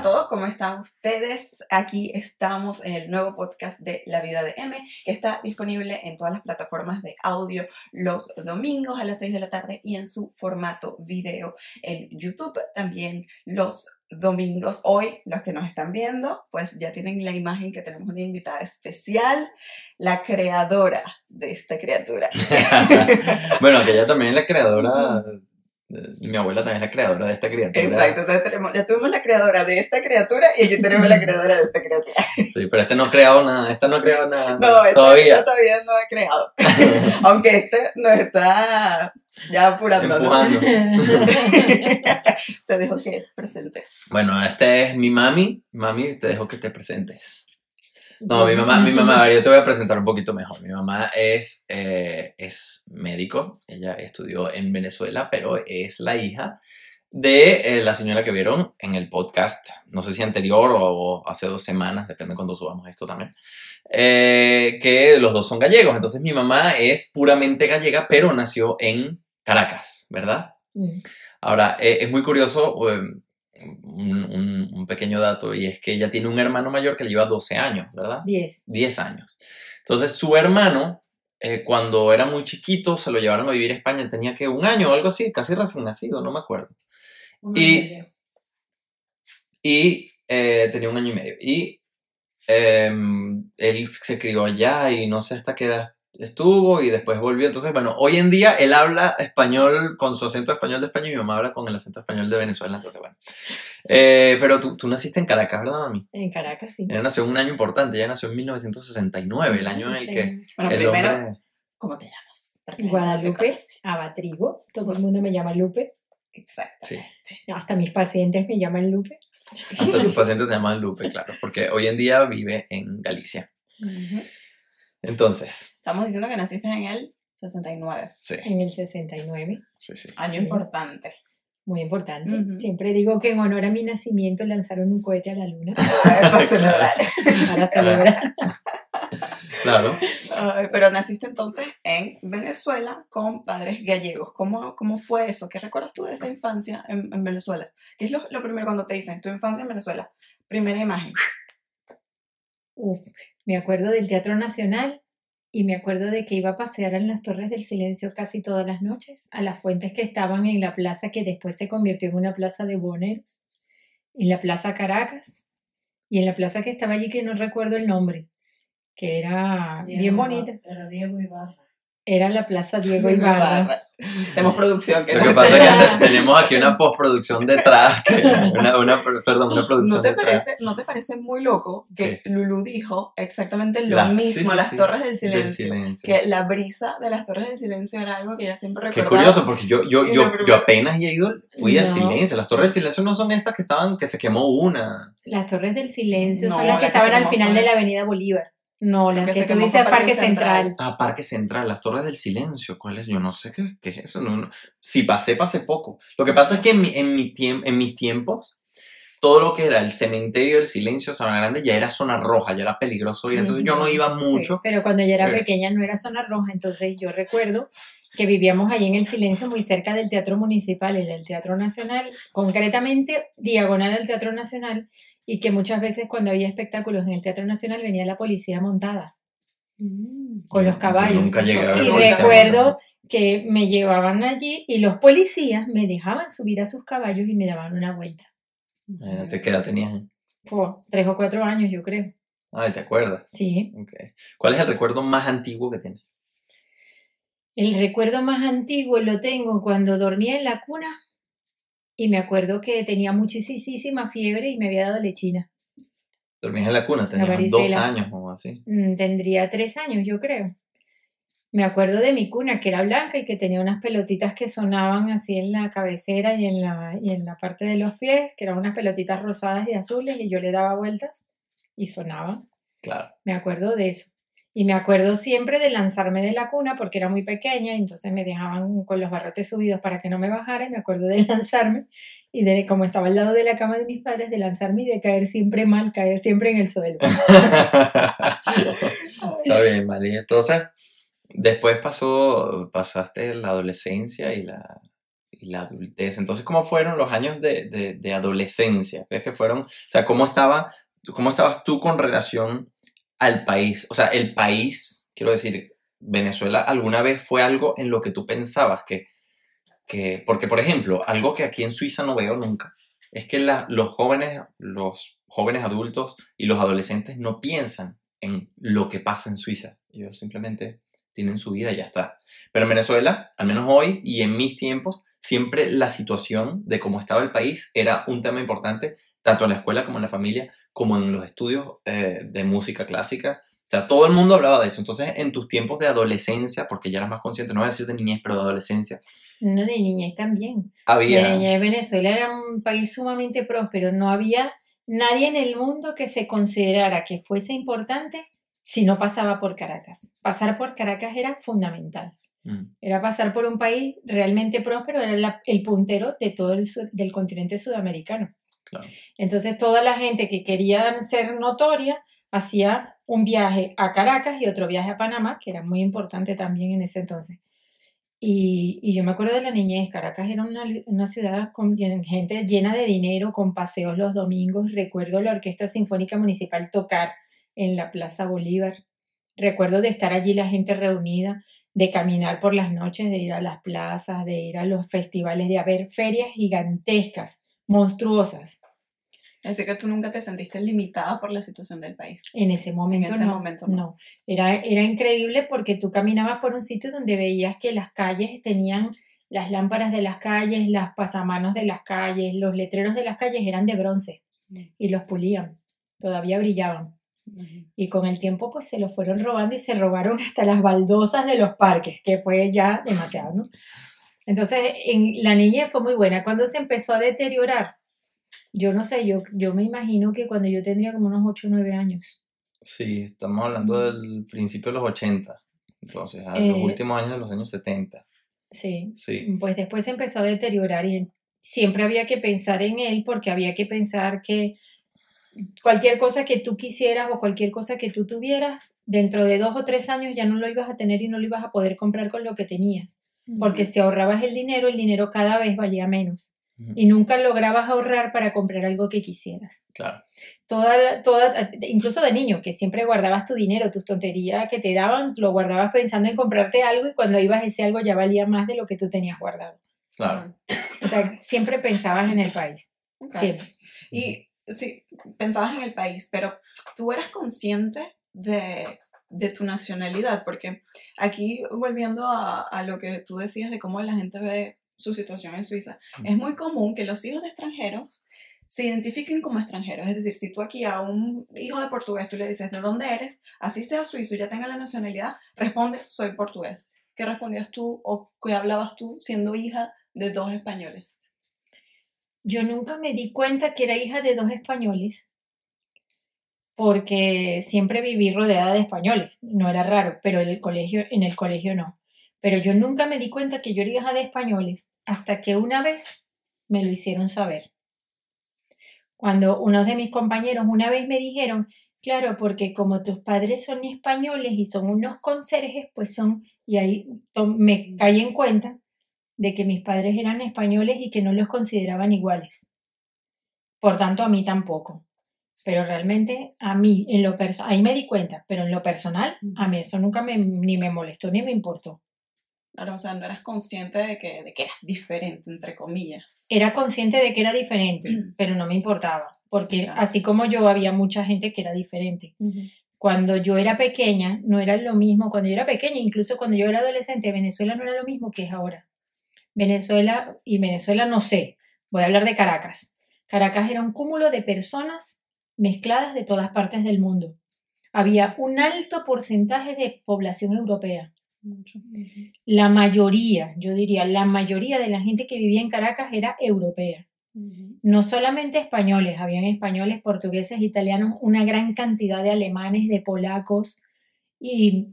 a todos, ¿cómo están ustedes? Aquí estamos en el nuevo podcast de La Vida de M, que está disponible en todas las plataformas de audio los domingos a las 6 de la tarde y en su formato video en YouTube también los domingos. Hoy, los que nos están viendo, pues ya tienen la imagen que tenemos una invitada especial, la creadora de esta criatura. bueno, que ella también es la creadora mi abuela también es la creadora de esta criatura. Exacto, entonces tenemos, ya tuvimos la creadora de esta criatura y aquí tenemos la creadora de esta criatura. Sí, pero este no ha creado nada, esta no ha creado nada. No, esta todavía. todavía no ha creado. Aunque este nos está ya apurando. Empujando. te dejo que te presentes. Bueno, este es mi mami. Mami, te dejo que te presentes. No, mi mamá, mi mamá, yo te voy a presentar un poquito mejor. Mi mamá es, eh, es médico, ella estudió en Venezuela, pero es la hija de eh, la señora que vieron en el podcast, no sé si anterior o, hace dos semanas, depende de cuando subamos esto también, eh, que los dos son gallegos. Entonces mi mamá es puramente gallega, pero nació en Caracas, ¿verdad? Mm. Ahora, es muy curioso un, pequeño dato y es que ella tiene un hermano mayor que le lleva 12 años, ¿verdad? 10. 10 años. Entonces su hermano, eh, cuando era muy chiquito, se lo llevaron a vivir a España, él tenía que un año o algo así, casi recién nacido, no me acuerdo. y y eh, tenía un año y medio. Y em, él se crió allá y no sé hasta qué edad estuvo y después volvió. Entonces, bueno, hoy en día él habla español con su acento español de España y mi mamá habla con el acento español de Venezuela. Entonces, bueno. Eh, pero tú, tú, naciste en Caracas, ¿verdad, mami? En Caracas, sí. Ella nació en un año importante, ella nació en 1969, el año en el que. Bueno, primero, ¿cómo te llamas? Guadalupe Abatrigo. Todo el mundo me llama Lupe. Exacto. Sí. Hasta mis pacientes me llaman Lupe. Hasta tus pacientes te llaman Lupe, claro, porque hoy en día vive en Galicia. Entonces. Estamos diciendo que naciste en el 69. Sí. En el 69. Sí, sí. Año importante. Muy importante. Siempre digo que en honor a mi nacimiento lanzaron un cohete a la luna. para celebrar. para celebrar. Claro. pero naciste entonces en Venezuela con padres gallegos. ¿Cómo, cómo fue eso? ¿Qué recuerdas tú de esa infancia en, en Venezuela? ¿Qué es lo, lo, primero cuando te dicen tu infancia en Venezuela? Primera imagen. Uf, me acuerdo del Teatro Nacional y me acuerdo de que iba a pasear en las Torres del Silencio casi todas las noches, a las fuentes que estaban en la plaza que después se convirtió en una plaza de boneros, en la Plaza Caracas y en la plaza que estaba allí que no recuerdo el nombre, que era bien bonita. Era Diego Ibarra. Era la Plaza Diego Ibarra. Tenemos producción. Que Lo que pasa es que tenemos aquí una postproducción detrás, una, perdón, una producción ¿No te, Parece, ¿No te parece muy loco que Lulu dijo exactamente lo mismo, las Torres del silencio, Que la brisa de las Torres del Silencio era algo que ella siempre recordaba. Qué curioso, porque yo, yo, yo, yo apenas he ido, fui al silencio. Las Torres del Silencio no son estas que estaban, que se quemó una. Las Torres del Silencio son las que estaban al final de la Avenida Bolívar. No, la que, tú dices Parque, Central. Ah, Parque Central, las Torres del Silencio. ¿Cuál es? Yo no sé qué, qué es eso. No, Si pasé, pasé poco. Lo que pasa es que en, mi, en, mi en mis tiempos, todo lo que era el cementerio del silencio, Sabana Grande, ya era zona roja, ya era peligroso ir. Entonces yo no iba mucho. pero cuando yo era pequeña no era zona roja. Entonces yo recuerdo que vivíamos allí en el silencio, muy cerca del Teatro Municipal y del Teatro Nacional, concretamente diagonal al Teatro Nacional y que muchas veces cuando había espectáculos en el Teatro Nacional venía la policía montada mm. con los caballos. y recuerdo que me llevaban allí y los policías me dejaban subir a sus caballos y me daban una vuelta. ¿Qué edad tenías? tres o cuatro años, yo creo. Ay, ¿te acuerdas? Sí. ¿Cuál es el recuerdo más antiguo que tienes? El recuerdo más antiguo lo tengo cuando dormía en la cuna y me acuerdo que tenía muchísima fiebre y me había dado lechina. ¿Dormías en la cuna? ¿Tenías dos años o así? Mm, tendría tres años, yo creo. Me acuerdo de mi cuna, que era blanca y que tenía unas pelotitas que sonaban así en la cabecera y en la, y en la parte de los pies, que eran unas pelotitas rosadas y azules, y yo le daba vueltas y sonaban. Claro. Me acuerdo de eso. Y me acuerdo siempre de lanzarme de la cuna porque era muy pequeña, y entonces me dejaban con los barrotes subidos para que no me bajara. Y me acuerdo de lanzarme y de como estaba al lado de la cama de mis padres, de lanzarme y de caer siempre mal, caer siempre en el suelo. Está bien, Mali. Entonces, después pasó, pasaste la adolescencia y la, y la adultez. Entonces, ¿cómo fueron los años de, de, de adolescencia? ¿Crees que fueron, o sea, cómo, estaba, cómo estabas tú con relación al país? O sea, el país, quiero decir, Venezuela alguna vez fue algo en lo que tú pensabas que, que porque por ejemplo, algo que aquí en Suiza no veo nunca, es que los jóvenes, los jóvenes adultos y los adolescentes no piensan en lo que pasa en Suiza. Ellos simplemente tienen su vida y ya está. Pero en Venezuela, al menos hoy y en mis tiempos, siempre la situación de cómo estaba el país era un tema importante, tanto en la escuela como en la familia, como en los estudios eh, de música clásica. O sea, todo el mundo hablaba de eso. Entonces, en tus tiempos de adolescencia, porque ya eras más consciente, no voy a decir de niñez, pero de adolescencia, No, de niñez también. había... De niñez Venezuela era un país sumamente próspero. No había nadie en el mundo que se considerara que fuese importante si no pasaba por Caracas. Pasar por Caracas era fundamental. Mm, Era pasar por un país realmente próspero, era la- el puntero de todo el sur- del continente sudamericano. Entonces toda la gente que quería ser notoria hacía un viaje a Caracas y otro viaje a Panamá, que era muy importante también en ese entonces. Y, yo me acuerdo de la niñez, Caracas era una, ciudad con gente llena de dinero, con paseos los domingos. Recuerdo la Orquesta Sinfónica Municipal tocar en la Plaza Bolívar. Recuerdo de estar allí la gente reunida, de caminar por las noches, de ir a las plazas, de ir a los festivales, de haber ferias gigantescas, monstruosas. Así que tú nunca te sentiste limitada por la situación del país. En ese momento ese no. momento no. no. Era, era increíble porque tú caminabas por un sitio donde veías que las calles tenían las lámparas de las calles, las pasamanos de las calles, los letreros de las calles eran de bronce y los pulían, todavía brillaban. Y con el tiempo pues se los fueron robando y se robaron hasta las baldosas de los parques, que fue ya demasiado, ¿no? Entonces, en la niñez fue muy buena. Cuando se empezó a deteriorar, yo no sé, yo, yo me imagino que cuando yo tendría como unos 8 o 9 años. Sí, estamos hablando del principio de los 80. Entonces, a los Eh, últimos años de los años 70. Sí. Sí, Pues después se empezó a deteriorar y siempre había que pensar en él porque había que pensar que cualquier cosa que tú quisieras o cualquier cosa que tú tuvieras, dentro de dos o tres años ya no lo ibas a tener y no lo ibas a poder comprar con lo que tenías. Porque si ahorrabas el dinero, el dinero cada vez valía menos. Y nunca lograbas ahorrar para comprar algo que quisieras. claro. Toda, toda, incluso de niño, que siempre guardabas tu dinero, tus tonterías que te daban, lo guardabas pensando en comprarte algo y cuando ibas ese algo ya valía más de lo que tú tenías guardado. Claro. O sea, siempre pensabas en el país. Ok. Siempre. Y sí, pensabas en el país, pero tú eras consciente de, de tu nacionalidad, porque aquí, volviendo a, a lo que tú decías de cómo la gente ve su situación en Suiza, es muy común que los hijos de extranjeros se identifiquen como extranjeros. Es decir, si tú aquí a un hijo de portugués tú le dices de dónde eres, así sea suizo y ya tenga la nacionalidad, responde soy portugués. ¿Qué respondías tú o qué hablabas tú siendo hija de dos españoles? Yo nunca me di cuenta que era hija de dos españoles, porque siempre viví rodeada de españoles, no era raro, pero en el colegio, en el colegio no. Pero yo nunca me di cuenta que yo era hija de españoles hasta que una vez me lo hicieron saber. Cuando unos de mis compañeros una vez me dijeron, claro, porque como tus padres son españoles y son unos conserjes, pues son, y ahí me caí en cuenta de que mis padres eran españoles y que no los consideraban iguales. Por tanto, a mí tampoco. Pero realmente a mí, en lo perso- ahí me di cuenta, pero en lo personal, a mí eso nunca me, ni me molestó ni me importó. Claro, o sea, no eras consciente de que, de que eras diferente, entre comillas. Era consciente de que era diferente, pero no me importaba, porque Claro. así como yo, había mucha gente que era diferente. Cuando yo era pequeña, no era lo mismo, cuando yo era pequeña, incluso cuando yo era adolescente, Venezuela no era lo mismo que es ahora. Venezuela, y Venezuela no sé, voy a hablar de Caracas. Caracas era un cúmulo de personas mezcladas de todas partes del mundo. Había un alto porcentaje de población europea. La mayoría, yo diría, la mayoría de la gente que vivía en Caracas era europea. No solamente españoles, habían españoles, portugueses, italianos, una gran cantidad de alemanes, de polacos, y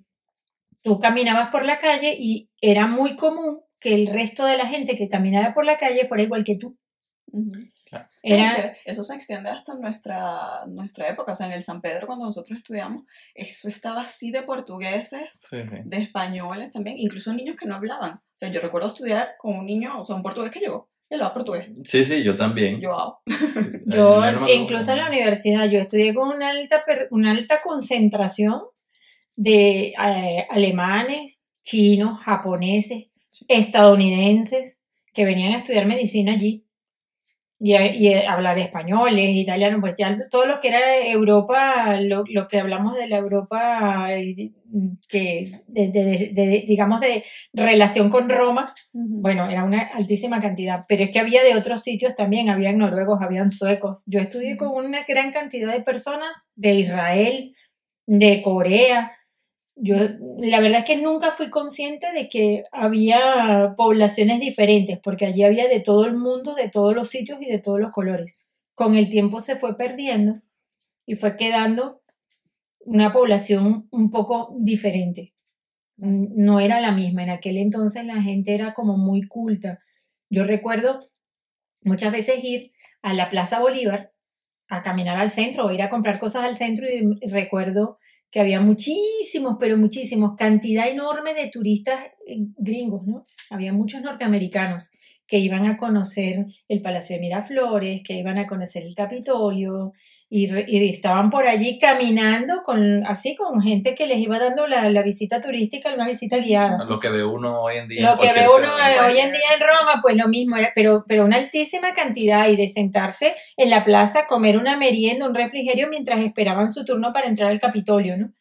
tú caminabas por la calle y era muy común que el resto de la gente que caminara por la calle fuera igual que tú. Sí, que eso se extiende hasta nuestra, nuestra época. O sea, en el San Pedro, cuando nosotros estudiamos, eso estaba así de portugueses, Sí, sí. de españoles también, incluso niños que no hablaban. O sea, yo recuerdo estudiar con un niño, o sea, un portugués que llegó, y hablaba portugués. Sí, sí, yo también. Yo. Yo, incluso en la universidad, yo estudié con una alta, per- una alta concentración de eh, alemanes, chinos, japoneses, estadounidenses que venían a estudiar medicina allí y, a- y a hablar españoles, italianos, pues ya todo lo que era Europa, lo, lo que hablamos de la Europa, eh, que de- de- de- de- digamos de relación con Roma, bueno, era una altísima cantidad, pero es que había de otros sitios también, habían noruegos, habían suecos. Yo estudié con una gran cantidad de personas de Israel, de Corea. Yo, la verdad es que nunca fui consciente de que había poblaciones diferentes, porque allí había de todo el mundo, de todos los sitios y de todos los colores. Con el tiempo se fue perdiendo y fue quedando una población un poco diferente no era la misma. En aquel entonces la gente era como muy culta. Yo recuerdo muchas veces ir a la Plaza Bolívar a caminar al centro o ir a comprar cosas al centro y recuerdo que había muchísimos, pero muchísimos, cantidad enorme de turistas eh, gringos, ¿no? Había muchos norteamericanos que iban a conocer el Palacio de Miraflores, que iban a conocer el Capitolio, y, y estaban por allí caminando con así con gente que les iba dando la, la visita turística, una visita guiada. Lo que ve uno hoy en día. en Lo que cualquier ve uno ciudad. eh, hoy en día en Roma, pues lo mismo, era- pero, pero una altísima cantidad y de sentarse en la plaza, comer una merienda, un refrigerio mientras esperaban su turno para entrar al Capitolio, ¿no?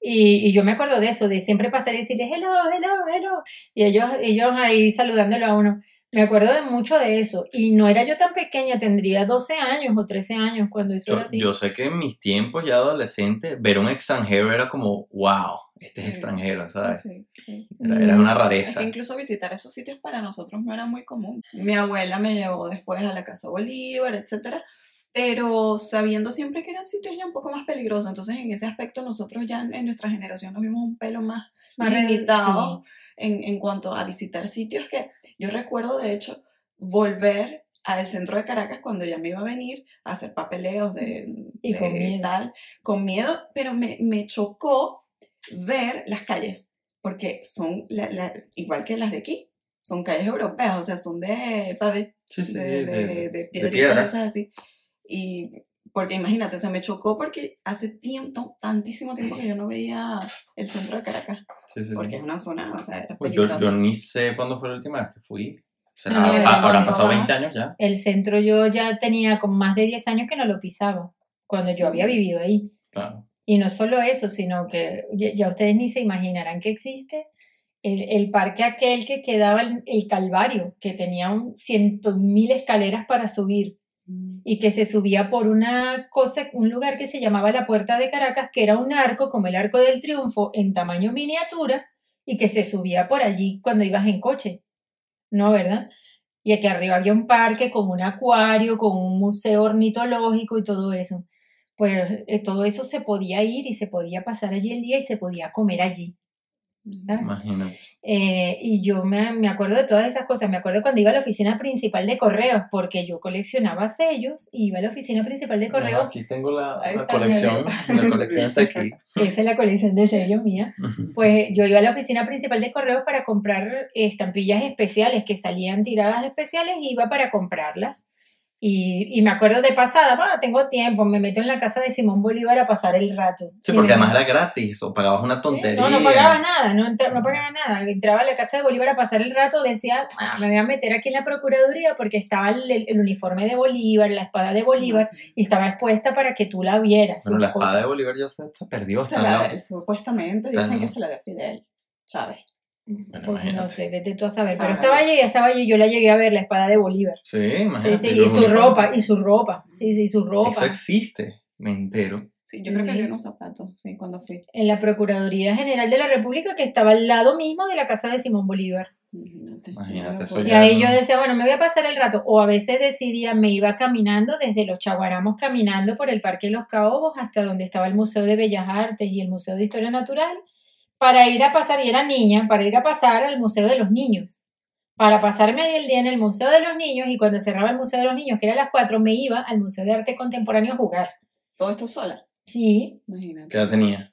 Y, y yo me acuerdo de eso, de siempre pasar y decirle hello, hello, hello, y ellos, ellos ahí saludándolo a uno. Me acuerdo de mucho de eso. Y no era yo tan pequeña, tendría 12 años o 13 años cuando eso Yo, era así. yo sé que en mis tiempos ya adolescente, ver un extranjero era como, wow, este es Sí. extranjero, ¿sabes? Sí, sí. Era, era una Es rareza. que incluso visitar esos sitios para nosotros no era muy común. Mi abuela me llevó después a la Casa Bolívar, etcétera, pero sabiendo siempre que eran sitios ya un poco más peligrosos. Entonces, en ese aspecto, nosotros ya en nuestra generación nos vimos un pelo más, Más limitado en, en cuanto a visitar sitios que yo recuerdo, de hecho, volver al centro de Caracas cuando ya me iba a venir a hacer papeleos de, Y de con miedo. tal, con miedo, pero me, me chocó ver las calles, porque son la- la- igual que las de aquí, son calles europeas, o sea, son de pavé, Sí, sí, de, de- de, de- de de piedra. así. Y porque imagínate, o sea, me chocó porque hace tiempo, tantísimo tiempo que yo no veía el centro de Caracas, Sí, sí, sí. porque es una zona, o sea, era Pues yo, yo ni sé cuándo fue la última vez que fui. O sea, No, habrán pasado no 20 más. años ya. El centro yo ya tenía con más de 10 años que no lo pisaba, cuando yo había vivido ahí. Claro. Y no solo eso, sino que ya, ustedes ni se imaginarán que existe el, el parque aquel que quedaba el, el Calvario, que tenía un cientos mil escaleras para subir. Y que se subía por una cosa, un lugar que se llamaba la Puerta de Caracas, que era un arco como el Arco del Triunfo en tamaño miniatura y que se subía por allí cuando ibas en coche. ¿No, verdad? Y aquí arriba había un parque con un acuario, con un museo ornitológico y todo eso. Pues eh, todo eso se podía ir y se podía pasar allí el día y se podía comer allí. Imagínate. Eh, y yo me, me acuerdo de todas esas cosas. Me acuerdo cuando iba a la oficina principal de correos, porque yo coleccionaba sellos, y iba a la oficina principal de Bueno, correos. aquí tengo la, la colección. La colección está aquí. Esa es la colección de sellos mía. Pues yo iba a la oficina principal de correos para comprar estampillas especiales que salían tiradas especiales y iba para comprarlas. Y, y me acuerdo de pasada, bueno, tengo tiempo, me meto en la casa de Simón Bolívar a pasar el rato. Sí, porque además era gratis o pagabas una tontería. No, no pagaba nada, no, entra- no pagaba nada. Entraba a la casa de Bolívar a pasar el rato, decía, "Ah, me voy a meter aquí en la Procuraduría porque estaba el, el uniforme de Bolívar, la espada de Bolívar, y estaba expuesta para que tú la vieras. Bueno, la espada cosas. de Bolívar ya se, perdió. Se Está la- en la- supuestamente dicen en- que se la dio Fidel Pues imagínate. no sé, vete tú a saber. Pero estaba allí, estaba allí, yo la llegué a ver, la espada de Bolívar. Sí, Sí, imagínate. sí, y los su ropa, y su ropa. Sí, sí, su Eso ropa. existe, me entero. Sí, yo creo que vi unos zapatos, sí, cuando fui. En la Procuraduría General de la República, que estaba al lado mismo de la casa de Simón Bolívar. Imagínate. Imagínate, eso. Y ahí no- yo decía, bueno, me voy a pasar el rato. O a veces decidía, me iba caminando desde los Chaguaramos, caminando por el Parque Los Caobos hasta donde estaba el Museo de Bellas Artes y el Museo de Historia Natural, para ir a pasar, y era niña, para ir a pasar al Museo de los Niños. para pasarme ahí el día en el Museo de los Niños y cuando cerraba el Museo de los Niños, que era a las 4, me iba al Museo de Arte Contemporáneo a jugar. Todo esto sola, Sí, imagínate. ¿Qué edad tenía?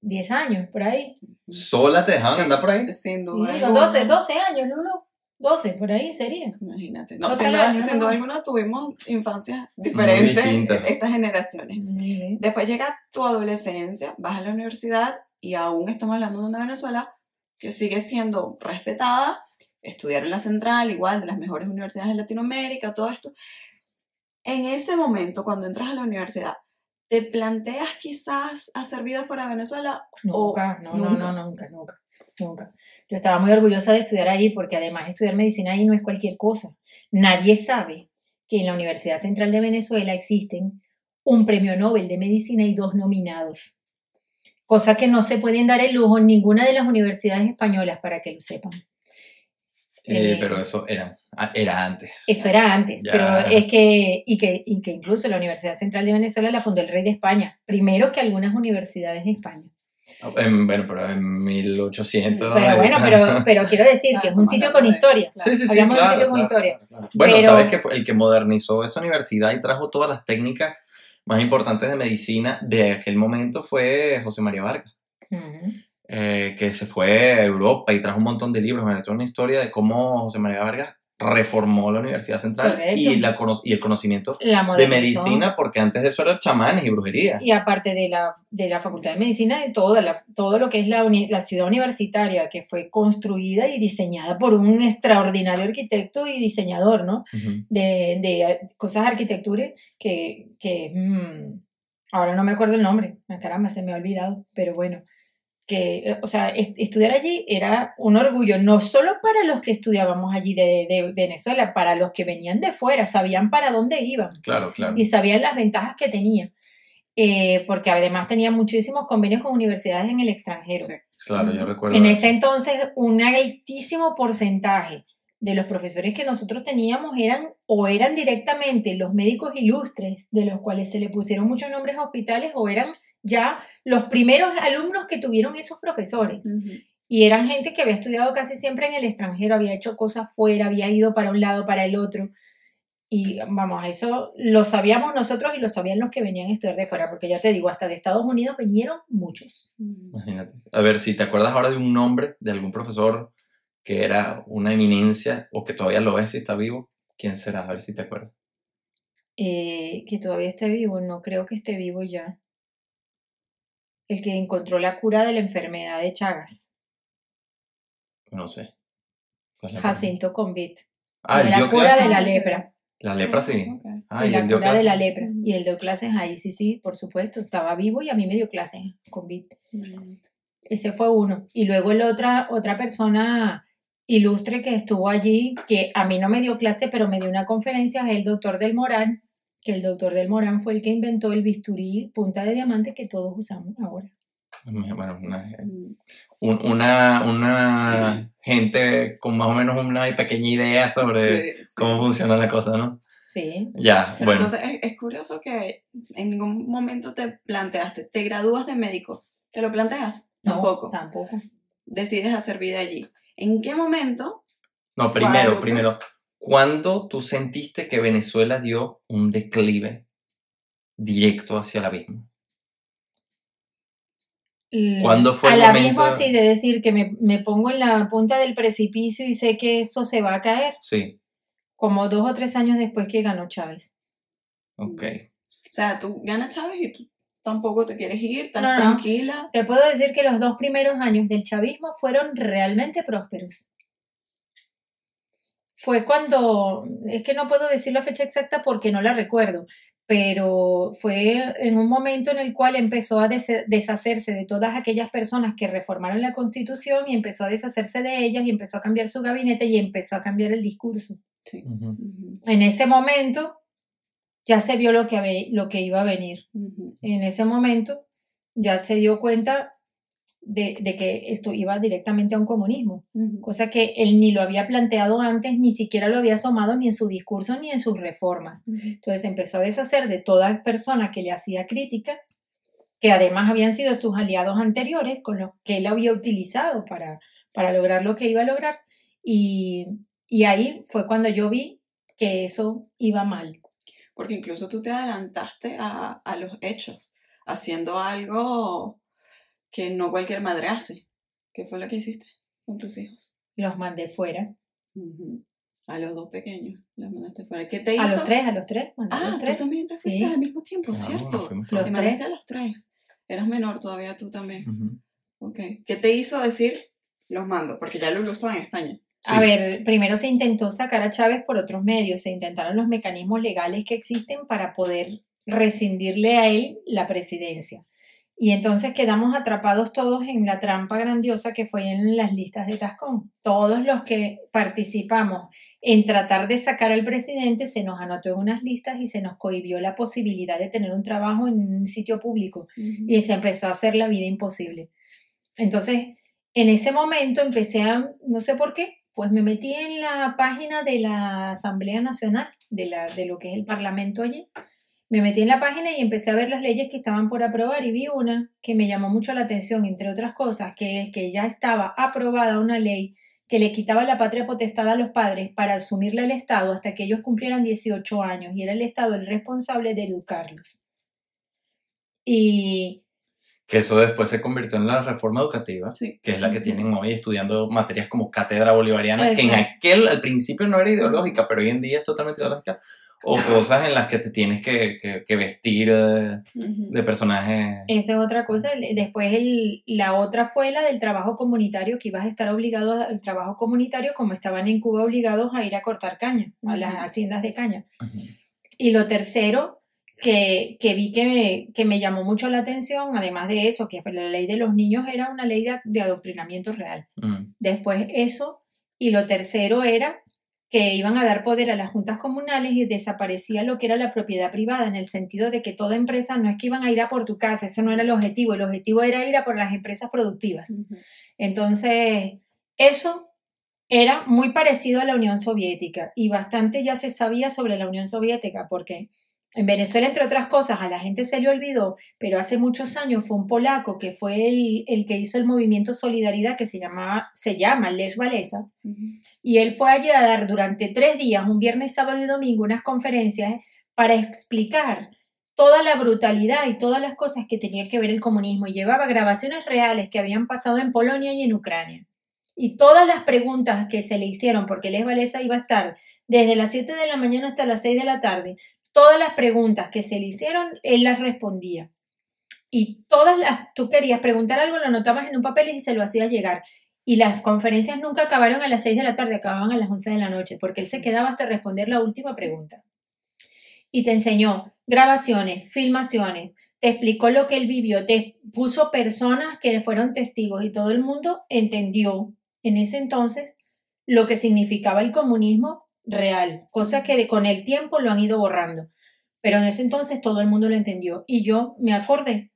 10 años, por ahí. ¿Sola te dejaban Sí. andar por ahí? Sin Sí, duda alguna. 12, 12 años, Lulu. 12, por ahí sería. Imagínate. No, sin duda, años, sin duda alguna tuvimos infancias diferentes estas generaciones. Sí. Después llega tu adolescencia, vas a la universidad y aún estamos hablando de una Venezuela que sigue siendo respetada, estudiar en la central, igual de las mejores universidades de Latinoamérica, todo esto. En ese momento, cuando entras a la universidad, ¿te planteas quizás hacer vida fuera de Venezuela? o Nunca, no, nunca? no, no, nunca, nunca, nunca. Yo estaba muy orgullosa de estudiar ahí porque además estudiar medicina ahí no es cualquier cosa. Nadie sabe que en la Universidad Central de Venezuela existen un premio Nobel de Medicina y dos nominados. Cosa que no se pueden dar el lujo en ninguna de las universidades españolas, para que lo sepan. Eh, Eh, pero eso era, ah, era antes. Eso era antes, Ya. pero es que y, que, y que incluso la Universidad Central de Venezuela la fundó el rey de España, primero que algunas universidades de España. En- bueno, pero en 1800. Pero bueno, pero, pero quiero decir que es un sitio con historia. claro. Sí, sí, sí. Hablamos de un sitio con historia. Bueno, Pero- sabes que fue el que modernizó esa universidad y trajo todas las técnicas más importantes de medicina de aquel momento fue José María Vargas, eh, que se fue a Europa y trajo un montón de libros. Me metió una historia de cómo José María Vargas reformó la Universidad Central Correcto. y, la, y el conocimiento La de medicina, porque antes de eso eran chamanes y brujería. Y aparte de la, de la Facultad de Medicina, de toda la, todo lo que es la, uni- la ciudad universitaria, que fue construida y diseñada por un extraordinario arquitecto y diseñador, ¿no? De, de cosas de arquitectura que, que mm, ahora no me acuerdo el nombre, caramba, se me ha olvidado, pero bueno, que, eh, o sea, est- estudiar allí era un orgullo, no solo para los que estudiábamos allí de, de Venezuela, para los que venían de fuera, sabían para dónde iban Claro, claro. y sabían las ventajas que tenía. eh, porque además tenía muchísimos convenios con universidades en el extranjero. Sí. Claro, yo recuerdo. En eso. ese entonces, un altísimo porcentaje de los profesores que nosotros teníamos eran o eran directamente los médicos ilustres, de los cuales se le pusieron muchos nombres a hospitales, o eran ya los primeros alumnos que tuvieron esos profesores. Y eran gente que había estudiado casi siempre en el extranjero, había hecho cosas fuera, había ido para un lado, para el otro. Y vamos, eso lo sabíamos nosotros y lo sabían los que venían a estudiar de fuera, porque ya te digo, hasta de Estados Unidos vinieron muchos. Imagínate. A ver, si te acuerdas ahora de un nombre de algún profesor que era una eminencia o que todavía lo es si está vivo, ¿quién será? A ver si te acuerdas. eh, que todavía esté vivo, no creo que esté vivo ya. El que encontró la cura de la enfermedad de Chagas, No sé. ¿Cuál es la Jacinto Convit. Ah, él la cura de la lepra. La lepra sí. Ok. Ah, y y la él dio cura de la lepra. Y él dio clases ahí, sí, sí, por supuesto. Estaba vivo y a mí me dio clases Convit. Mm. Ese fue uno. Y luego el otra, otra persona ilustre que estuvo allí, que a mí no me dio clase, pero me dio una conferencia, es el doctor del Morán, que el doctor del Morán fue el que inventó el bisturí punta de diamante que todos usamos ahora. Bueno, una, Mm. un- una, una gente con más o menos una pequeña idea sobre Sí, sí. cómo funciona la cosa, ¿no? Sí. Ya, Pero bueno. entonces es, es curioso que en ningún momento te planteaste, te gradúas de médico, ¿te lo planteas? No, Tampoco. Tampoco. Decides hacer vida allí. ¿En qué momento? No, primero, primero. ¿Cuándo tú sentiste que Venezuela dio un declive directo hacia el abismo? ¿Cuándo fue el Al abismo así de decir que me, me pongo en la punta del precipicio y sé que eso se va a caer, Sí, como dos o tres años después que ganó Chávez. ok. O sea, tú ganas Chávez y tú tampoco te quieres ir, estás No, no. tranquila. Te puedo decir que los dos primeros años del chavismo fueron realmente prósperos. Fue cuando, es que no puedo decir la fecha exacta porque no la recuerdo, pero fue en un momento en el cual empezó a des- deshacerse de todas aquellas personas que reformaron la constitución y empezó a deshacerse de ellas y empezó a cambiar su gabinete y empezó a cambiar el discurso. Sí. En ese momento ya se vio lo que, lo que iba a venir en ese momento ya se dio cuenta de, de que esto iba directamente a un comunismo, Ujú. cosa que él ni lo había planteado antes, ni siquiera lo había asomado ni en su discurso ni en sus reformas. Entonces empezó a deshacer de toda persona que le hacía crítica, que además habían sido sus aliados anteriores, con los que él había utilizado para, para lograr lo que iba a lograr, Y, y ahí fue cuando yo vi que eso iba mal. Porque incluso tú te adelantaste a, a los hechos, haciendo algo que no cualquier madre hace. ¿Qué fue lo que hiciste con tus hijos? Los mandé fuera. A los dos pequeños los mandaste fuera. ¿Qué te hizo? A los tres, a los tres. mandé a Ah, tú también te Sí. fuiste al mismo tiempo, No, ¿cierto? Los Te mandaste tres. a los tres. Eras menor todavía tú también. Ok. ¿Qué te hizo decir los mando? Porque ya Lulu estaba en España. A ver, primero se intentó sacar a Chávez por otros medios, se intentaron los mecanismos legales que existen para poder rescindirle a él la presidencia. Y entonces quedamos atrapados todos en la trampa grandiosa que fue en las listas de Tascón. Todos los que participamos en tratar de sacar al presidente se nos anotó en unas listas y se nos cohibió la posibilidad de tener un trabajo en un sitio público y se empezó a hacer la vida imposible. Entonces, en ese momento empecé a, no sé por qué, pues me metí en la página de la Asamblea Nacional, de, la, de lo que es el Parlamento allí. Me metí en la página y empecé a ver las leyes que estaban por aprobar y vi una que me llamó mucho la atención, entre otras cosas, que es que ya estaba aprobada una ley que le quitaba la patria potestad a los padres para asumirle al Estado hasta que ellos cumplieran 18 años y era el Estado el responsable de educarlos. Y Que eso después se convirtió en la reforma educativa, Sí. que es la que tienen hoy estudiando materias como cátedra bolivariana, que en aquel al principio no era ideológica, pero hoy en día es totalmente ideológica, o cosas en las que te tienes que, que- que vestir eh, de personajes. Esa es otra cosa. Después el- la otra fue la del trabajo comunitario, que ibas a estar obligado al trabajo comunitario como estaban en Cuba obligados a ir a cortar caña, a las haciendas de caña. Y lo tercero que, que vi que me, que me llamó mucho la atención, además de eso, que la ley de los niños era una ley de, de adoctrinamiento real. Después eso, y lo tercero era que iban a dar poder a las juntas comunales y desaparecía lo que era la propiedad privada, en el sentido de que toda empresa no es que iban a ir a por tu casa, eso no era el objetivo, el objetivo era ir a por las empresas productivas. Entonces, eso era muy parecido a la Unión Soviética y bastante ya se sabía sobre la Unión Soviética porque en Venezuela, entre otras cosas, a la gente se le olvidó, pero hace muchos años fue un polaco que fue el, el que hizo el movimiento Solidaridad que se, llamaba, se llama Lech Walesa Ujú. y él fue allí a dar durante tres días, un viernes, sábado y domingo, unas conferencias para explicar toda la brutalidad y todas las cosas que tenía que ver el comunismo. Y llevaba grabaciones reales que habían pasado en Polonia y en Ucrania. Y todas las preguntas que se le hicieron, porque Les Valesa iba a estar desde las 7 de la mañana hasta las 6 de la tarde, todas las preguntas que se le hicieron, él las respondía. Y todas las, tú querías preguntar algo, lo anotabas en un papel y se lo hacías llegar. Y las conferencias nunca acabaron a las 6 de la tarde, acababan a las 11 de la noche, porque él se quedaba hasta responder la última pregunta. Y te enseñó grabaciones, filmaciones, te explicó lo que él vivió, te puso personas que fueron testigos y todo el mundo entendió en ese entonces lo que significaba el comunismo real, cosa que de- con el tiempo lo han ido borrando. Pero en ese entonces todo el mundo lo entendió y yo me acordé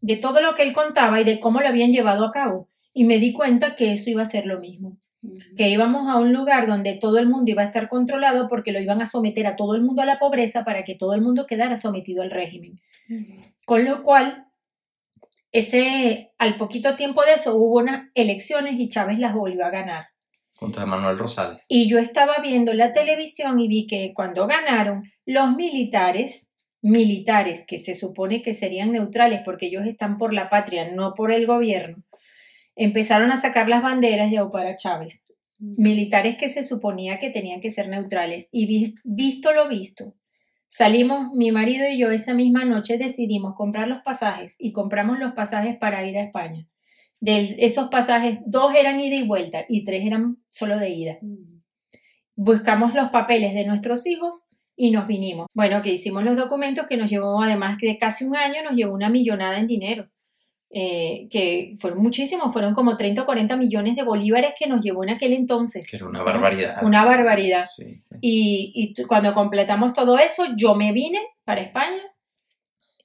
de todo lo que él contaba y de cómo lo habían llevado a cabo y me di cuenta que eso iba a ser lo mismo que íbamos a un lugar donde todo el mundo iba a estar controlado porque lo iban a someter a todo el mundo a la pobreza para que todo el mundo quedara sometido al régimen. Con lo cual, ese, al poquito tiempo de eso hubo unas elecciones y Chávez las volvió a ganar. Contra Manuel Rosales. Y yo estaba viendo la televisión y vi que cuando ganaron, los militares, militares que se supone que serían neutrales porque ellos están por la patria, no por el gobierno, empezaron a sacar las banderas y a upar a Chávez militares que se suponía que tenían que ser neutrales. Y vis- visto lo visto, salimos, mi marido y yo esa misma noche decidimos comprar los pasajes y compramos los pasajes para ir a España. De esos pasajes, dos eran ida y vuelta y tres eran solo de ida. Ujú. Buscamos los papeles de nuestros hijos y nos vinimos. Bueno, que hicimos los documentos que nos llevó, además de casi un año, nos llevó una millonada en dinero. eh, que fueron muchísimos, fueron como 30 o 40 millones de bolívares que nos llevó en aquel entonces. Que era una barbaridad. Una barbaridad. Sí, sí. Y, y cuando completamos todo eso, yo me vine para España.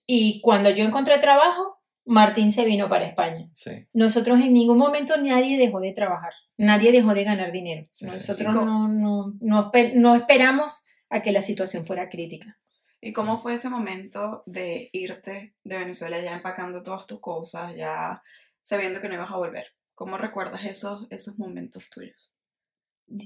Y cuando yo encontré trabajo, Martín se vino para España. sí. Nosotros en ningún momento nadie dejó de trabajar, nadie dejó de ganar dinero. Sí, sí, sí. Nosotros no, no, no, no esperamos a que la situación fuera crítica. ¿Y cómo fue ese momento de irte de Venezuela ya empacando todas tus cosas, ya sabiendo que no ibas a volver? ¿Cómo recuerdas esos, esos momentos tuyos?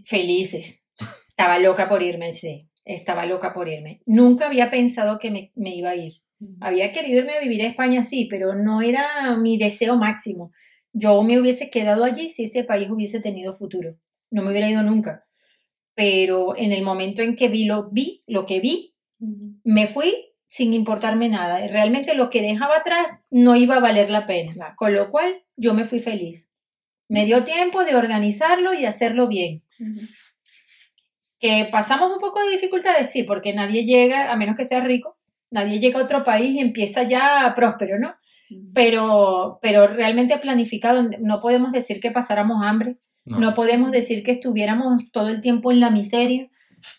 Felices. Estaba loca por irme, sí. Estaba loca por irme. Nunca había pensado que me, me iba a ir. Había querido irme a vivir a España, sí, pero no era mi deseo máximo. Yo me hubiese quedado allí si ese país hubiese tenido futuro. No me hubiera ido nunca. Pero en el momento en que vi lo, vi, lo que vi, me fui sin importarme nada. Realmente lo que dejaba atrás no iba a valer la pena. Claro. Con lo cual yo me fui feliz. Me dio tiempo de organizarlo y de hacerlo bien. Que pasamos un poco de dificultades, sí, porque nadie llega, a menos que sea rico, nadie llega a otro país y empieza ya próspero, ¿no? Pero, pero realmente planificado, no podemos decir que pasáramos hambre, no, podemos decir que estuviéramos todo el tiempo en la miseria.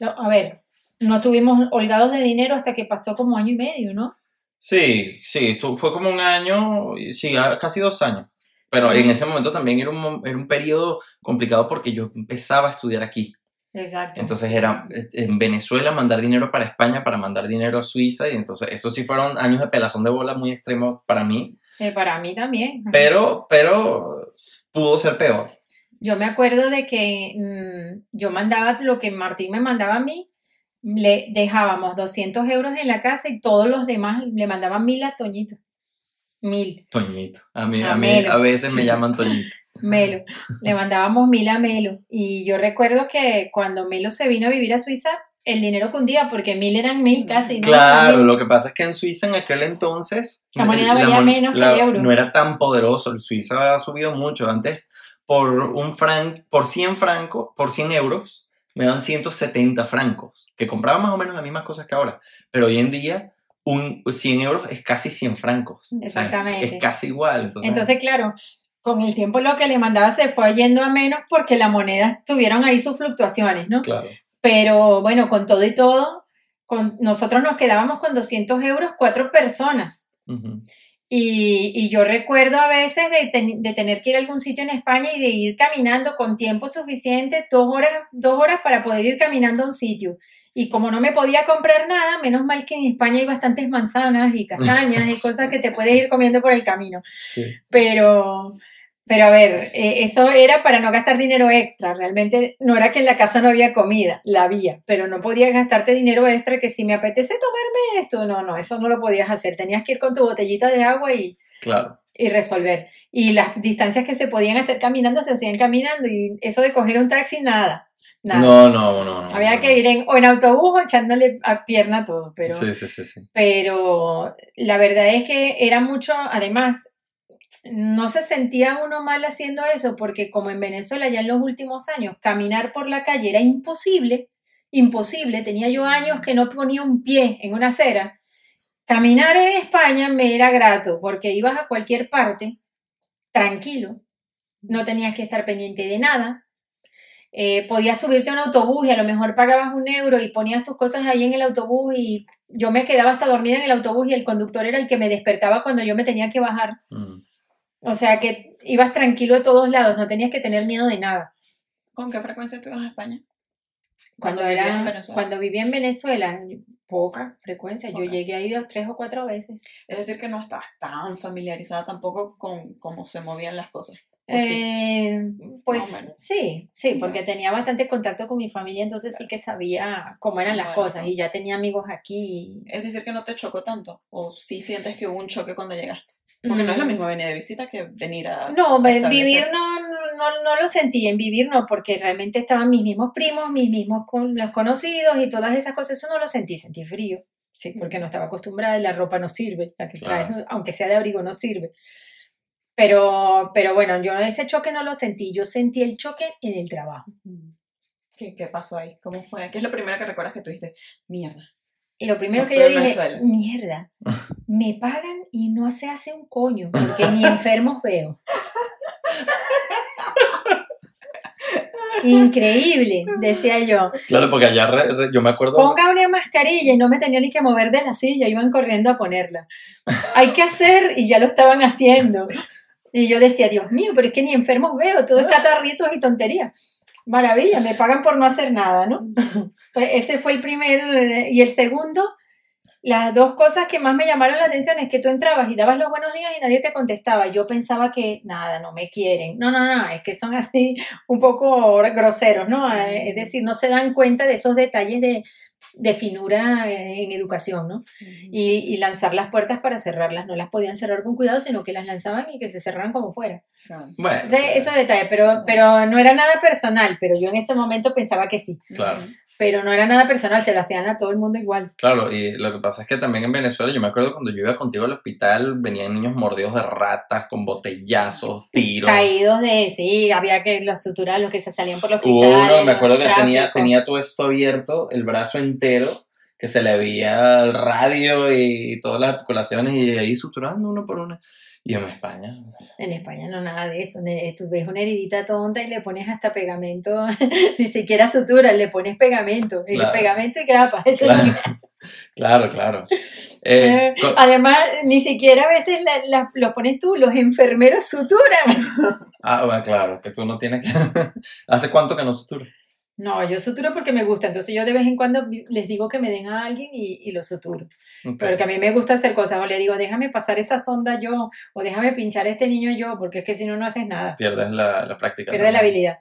No, a ver, no estuvimos holgados de dinero hasta que pasó como año y medio, ¿no? Sí, sí, fue como un año, sí, a- casi dos años. Pero en ese momento también era un, era un periodo complicado porque yo empezaba a estudiar aquí. Exacto. Entonces era eh, en Venezuela mandar dinero para España, para mandar dinero a Suiza. Y entonces eso sí fueron años de pelazón de bola muy extremos para mí. Eh, para mí también. Pero, pero pudo ser peor. Yo me acuerdo de que mm, yo mandaba lo que Martín me mandaba a mí, le dejábamos 200 euros en la casa y todos los demás le mandaban mil a Toñito. Mil. Toñito. A mí, A a mí a veces me llaman Toñito. Melo. Le mandábamos mil a Melo. Y yo recuerdo que cuando Melo se vino a vivir a Suiza, el dinero cundía, porque mil eran mil casi, ¿no? Claro, lo que pasa es que en Suiza en aquel entonces La moneda valía mon- menos que la- el euro. No era tan poderoso. El Suiza ha subido mucho. Antes, por un fran, por 100 francos, por 100 euros, me dan 170 francos, que compraba más o menos las mismas cosas que ahora. Pero hoy en día, un 100 euros es casi 100 francos. O sea, Exactamente. es casi igual. Entonces, Entonces, claro, con el tiempo lo que le mandaba se fue yendo a menos porque las monedas tuvieron ahí sus fluctuaciones, ¿no? claro. Pero bueno, con todo y todo, con, nosotros nos quedábamos con 200 euros cuatro personas. Ujú. Y, y yo recuerdo a veces de, ten- de tener que ir a algún sitio en España y de ir caminando con tiempo suficiente, dos horas, dos horas para poder ir caminando a un sitio. Y como no me podía comprar nada, menos mal que en España hay bastantes manzanas y castañas y cosas que te puedes ir comiendo por el camino. Sí. Pero, pero a ver, eh, eso era para no gastar dinero extra. Realmente no era que en la casa no había comida, la había, pero no podías gastarte dinero extra que si me apetece tomarme esto, no, no, eso no lo podías hacer. Tenías que ir con tu botellita de agua y, Claro. y resolver. Y las distancias que se podían hacer caminando se hacían caminando y eso de coger un taxi, nada. Nada. No, no, no, no. Había no. que ir en, o en autobús o echándole a pierna todo, pero Sí, sí, sí, sí. pero la verdad es que era mucho, además, no se sentía uno mal haciendo eso, porque como en Venezuela ya en los últimos años, caminar por la calle era imposible, imposible, tenía yo años que no ponía un pie en una acera. Caminar en España me era grato, porque ibas a cualquier parte, tranquilo, no tenías que estar pendiente de nada. Eh, podías subirte a un autobús y a lo mejor pagabas un euro y ponías tus cosas ahí en el autobús y yo me quedaba hasta dormida en el autobús y el conductor era el que me despertaba cuando yo me tenía que bajar. Mm. O sea que ibas tranquilo de todos lados, no tenías que tener miedo de nada. ¿Con qué frecuencia tú ibas a España? Cuando, Cuando era, en Venezuela. cuando vivía en Venezuela, poca frecuencia, yo llegué a ir tres o cuatro veces. Es decir, que no estabas tan familiarizada tampoco con cómo se movían las cosas. Eh, pues sí, sí, porque tenía bastante contacto con mi familia, entonces sí que sabía cómo eran Cómo las cosas y ya tenía amigos aquí. Es decir, que no te chocó tanto. ¿O sí sientes que hubo un choque cuando llegaste? Porque no es lo Mm, mismo venir de visita que venir a. No, establecerse. vivir no, no, no lo sentí, en vivir no, porque realmente estaban mis mismos primos, mis mismos con, los conocidos y todas esas cosas, eso no lo sentí, sentí frío, sí, porque no estaba acostumbrada y la ropa no sirve, la que traes, Claro. no- aunque sea de abrigo, no sirve. Pero, pero bueno, yo ese choque no lo sentí, yo sentí el choque en el trabajo. Mm. ¿Qué, ¿Qué pasó ahí? ¿Cómo fue? ¿Qué es lo primero que recuerdas que tuviste? Mierda. Y lo primero No que yo dije, Venezuela. mierda, me pagan y no se hace un coño, porque ni enfermos veo. Increíble, decía yo. Claro, porque allá re- re- yo me acuerdo. Ponga una mascarilla y no me tenía ni que mover de la silla, iban corriendo a ponerla. Hay que hacer y ya lo estaban haciendo. Y yo decía, Dios mío, pero es que ni enfermos veo, todo es catarritos y tonterías. Maravilla, me pagan por no hacer nada, ¿no? Pues ese fue el primer. eh, Y el segundo, las dos cosas que más me llamaron la atención es que tú entrabas y dabas los buenos días y nadie te contestaba. Yo pensaba que nada, no me quieren. No, no, no, es que son así un poco groseros, ¿no? Eh, Es decir, no se dan cuenta de esos detalles de, de finura en educación, ¿no? Y, y lanzar las puertas para cerrarlas. No las podían cerrar con cuidado, sino que las lanzaban y que se cerraran como fuera. Claro. Bueno, esos detalles, pero, pero no era nada personal, pero yo en ese momento pensaba que sí. claro. Pero no era nada personal, se lo hacían a todo el mundo igual. Claro, y lo que pasa es que también en Venezuela, yo me acuerdo cuando yo iba contigo al hospital, venían niños mordidos de ratas, con botellazos, tiros. Caídos de, sí, había que los suturar, los que se salían por los cristales. uno, me acuerdo que tráfico. tenía, tenía todo esto abierto, el brazo entero, que se le veía el radio y todas las articulaciones, y ahí suturando uno por uno. Y en España, En España no nada de eso. ne- Tú ves una heridita tonta y le pones hasta pegamento, ni siquiera sutura, le pones pegamento. y. Pegamento y grapa. eso es lo claro, que- claro, claro. Eh, Eh, Además, ni siquiera a veces la- la- los pones tú, los enfermeros suturan. ah, bueno, claro, que tú no tienes que... ¿Hace cuánto que no suturas? No, yo suturo porque me gusta, entonces yo de vez en cuando les digo que me den a alguien y, y lo suturo. Pero que a mí me gusta hacer cosas, o le digo, déjame pasar esa sonda yo, o déjame pinchar a este niño yo, porque es que si no, no haces nada. Pierdes la, la práctica. Pierdes la habilidad.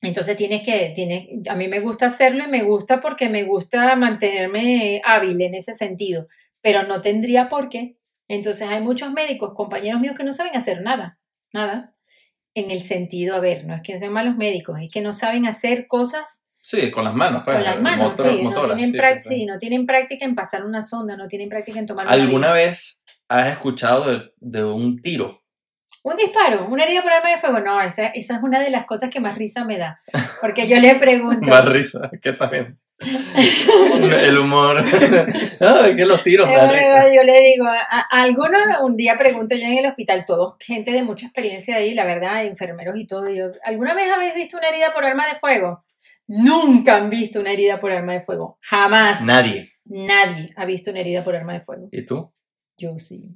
Entonces tienes que, tienes, a mí me gusta hacerlo y me gusta porque me gusta mantenerme hábil en ese sentido, pero no tendría por qué. Entonces hay muchos médicos, compañeros míos que no saben hacer nada, nada. En el sentido, a ver, no es que sean malos médicos, es que no saben hacer cosas Sí, con las manos. Pues, con las manos, motor- sí, no tienen sí, sí, sí, no tienen práctica en pasar una sonda, no tienen práctica en tomar una ¿Alguna vez has escuchado de, de un tiro? Un disparo, una herida por arma de fuego, no, esa, esa es una de las cosas que más risa me da, porque yo le pregunto, Más risa, que también. El humor. No, es que los tiros yo le digo, a, a algunos un día pregunto yo en el hospital, todos gente de mucha experiencia ahí, la verdad, enfermeros y todo, y yo, ¿alguna vez habéis visto una herida por arma de fuego? Nunca han visto una herida por arma de fuego, jamás. Nadie. Nadie ha visto una herida por arma de fuego. ¿Y tú? Yo sí.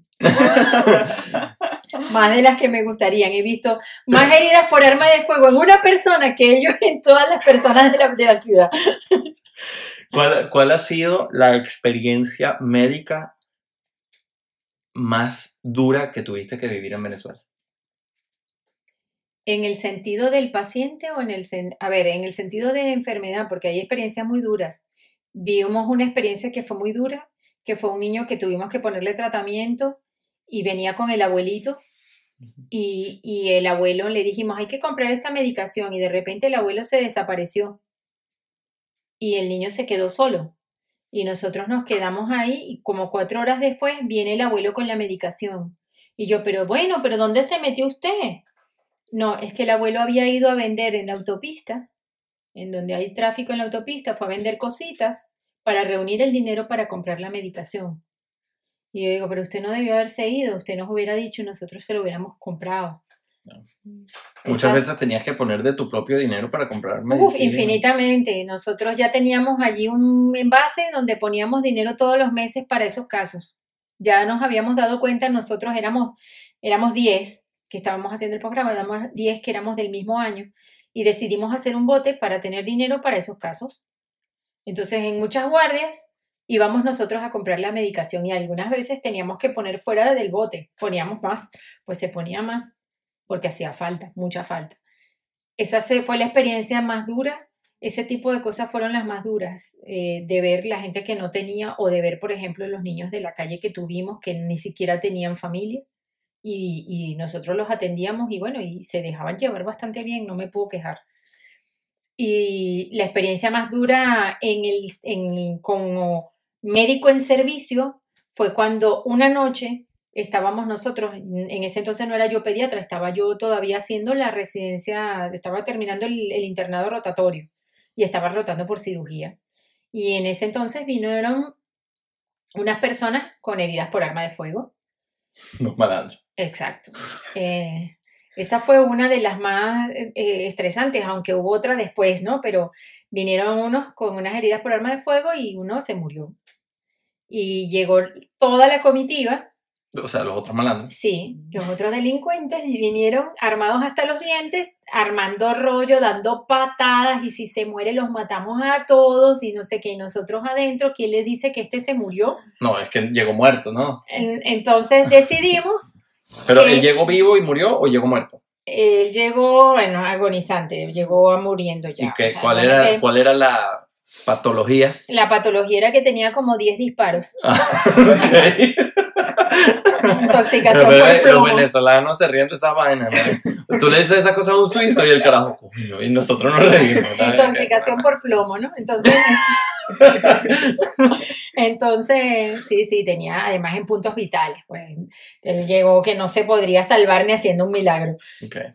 más de las que me gustarían. He visto más heridas por arma de fuego en una persona que ellos en todas las personas de la, de la ciudad. ¿Cuál, cuál ha sido la experiencia médica más dura que tuviste que vivir en Venezuela? En el sentido del paciente o en el a ver, en el sentido de enfermedad, porque hay experiencias muy duras. Vimos una experiencia que fue muy dura, que fue un niño que tuvimos que ponerle tratamiento y venía con el abuelito y, y el abuelo le dijimos, hay que comprar esta medicación y de repente el abuelo se desapareció y el niño se quedó solo. Y nosotros nos quedamos ahí y como cuatro horas después viene el abuelo con la medicación. Y yo, pero bueno, pero ¿dónde se metió usted? No, es que el abuelo había ido a vender en la autopista, en donde hay tráfico en la autopista, fue a vender cositas para reunir el dinero para comprar la medicación. Y yo digo, pero usted no debió haberse ido, usted nos hubiera dicho y nosotros se lo hubiéramos comprado. No. Muchas veces tenías que poner de tu propio dinero para comprar Uf, medicina. infinitamente. Nosotros ya teníamos allí un envase donde poníamos dinero todos los meses para esos casos. Ya nos habíamos dado cuenta, nosotros éramos, éramos 10 que estábamos haciendo el programa, éramos 10 que éramos del mismo año y decidimos hacer un bote para tener dinero para esos casos. Entonces, en muchas guardias íbamos nosotros a comprar la medicación y algunas veces teníamos que poner fuera del bote, poníamos más, pues se ponía más porque hacía falta, mucha falta. Esa fue la experiencia más dura. Ese tipo de cosas fueron las más duras, eh, de ver la gente que no tenía o de ver, por ejemplo, los niños de la calle que tuvimos que ni siquiera tenían familia y, y nosotros los atendíamos y bueno, y se dejaban llevar bastante bien, no me puedo quejar. Y la experiencia más dura en el, en, como médico en servicio fue cuando una noche estábamos nosotros, en ese entonces no era yo pediatra, estaba yo todavía haciendo la residencia, estaba terminando el, el internado rotatorio y estaba rotando por cirugía. Y en ese entonces vinieron unas personas con heridas por arma de fuego. Los malandros. Exacto. Eh, esa fue una de las más eh, estresantes, aunque hubo otra después, ¿no? Pero vinieron unos con unas heridas por arma de fuego y uno se murió. Y llegó toda la comitiva O sea, los otros malandros. Sí, los otros delincuentes vinieron armados hasta los dientes, armando rollo, dando patadas y si se muere los matamos a todos y no sé qué, y nosotros adentro, ¿quién les dice que este se murió? No, es que llegó muerto, ¿no? En- Entonces decidimos, Pero él llegó vivo y murió o llegó muerto. él llegó, bueno, agonizante, llegó a muriendo ya. ¿Y qué, o sea, cuál, era, cuál era la patología? La patología era que tenía como 10 disparos, intoxicación Pero por los plomo. venezolanos se ríen de esa vaina, ¿no? Tú le dices esa cosa a un suizo y el carajo, coño, y nosotros nos reímos. ¿no? Intoxicación por plomo, ¿no? Entonces, entonces, sí, sí, tenía además en puntos vitales, pues él llegó que no se podría salvar ni haciendo un milagro.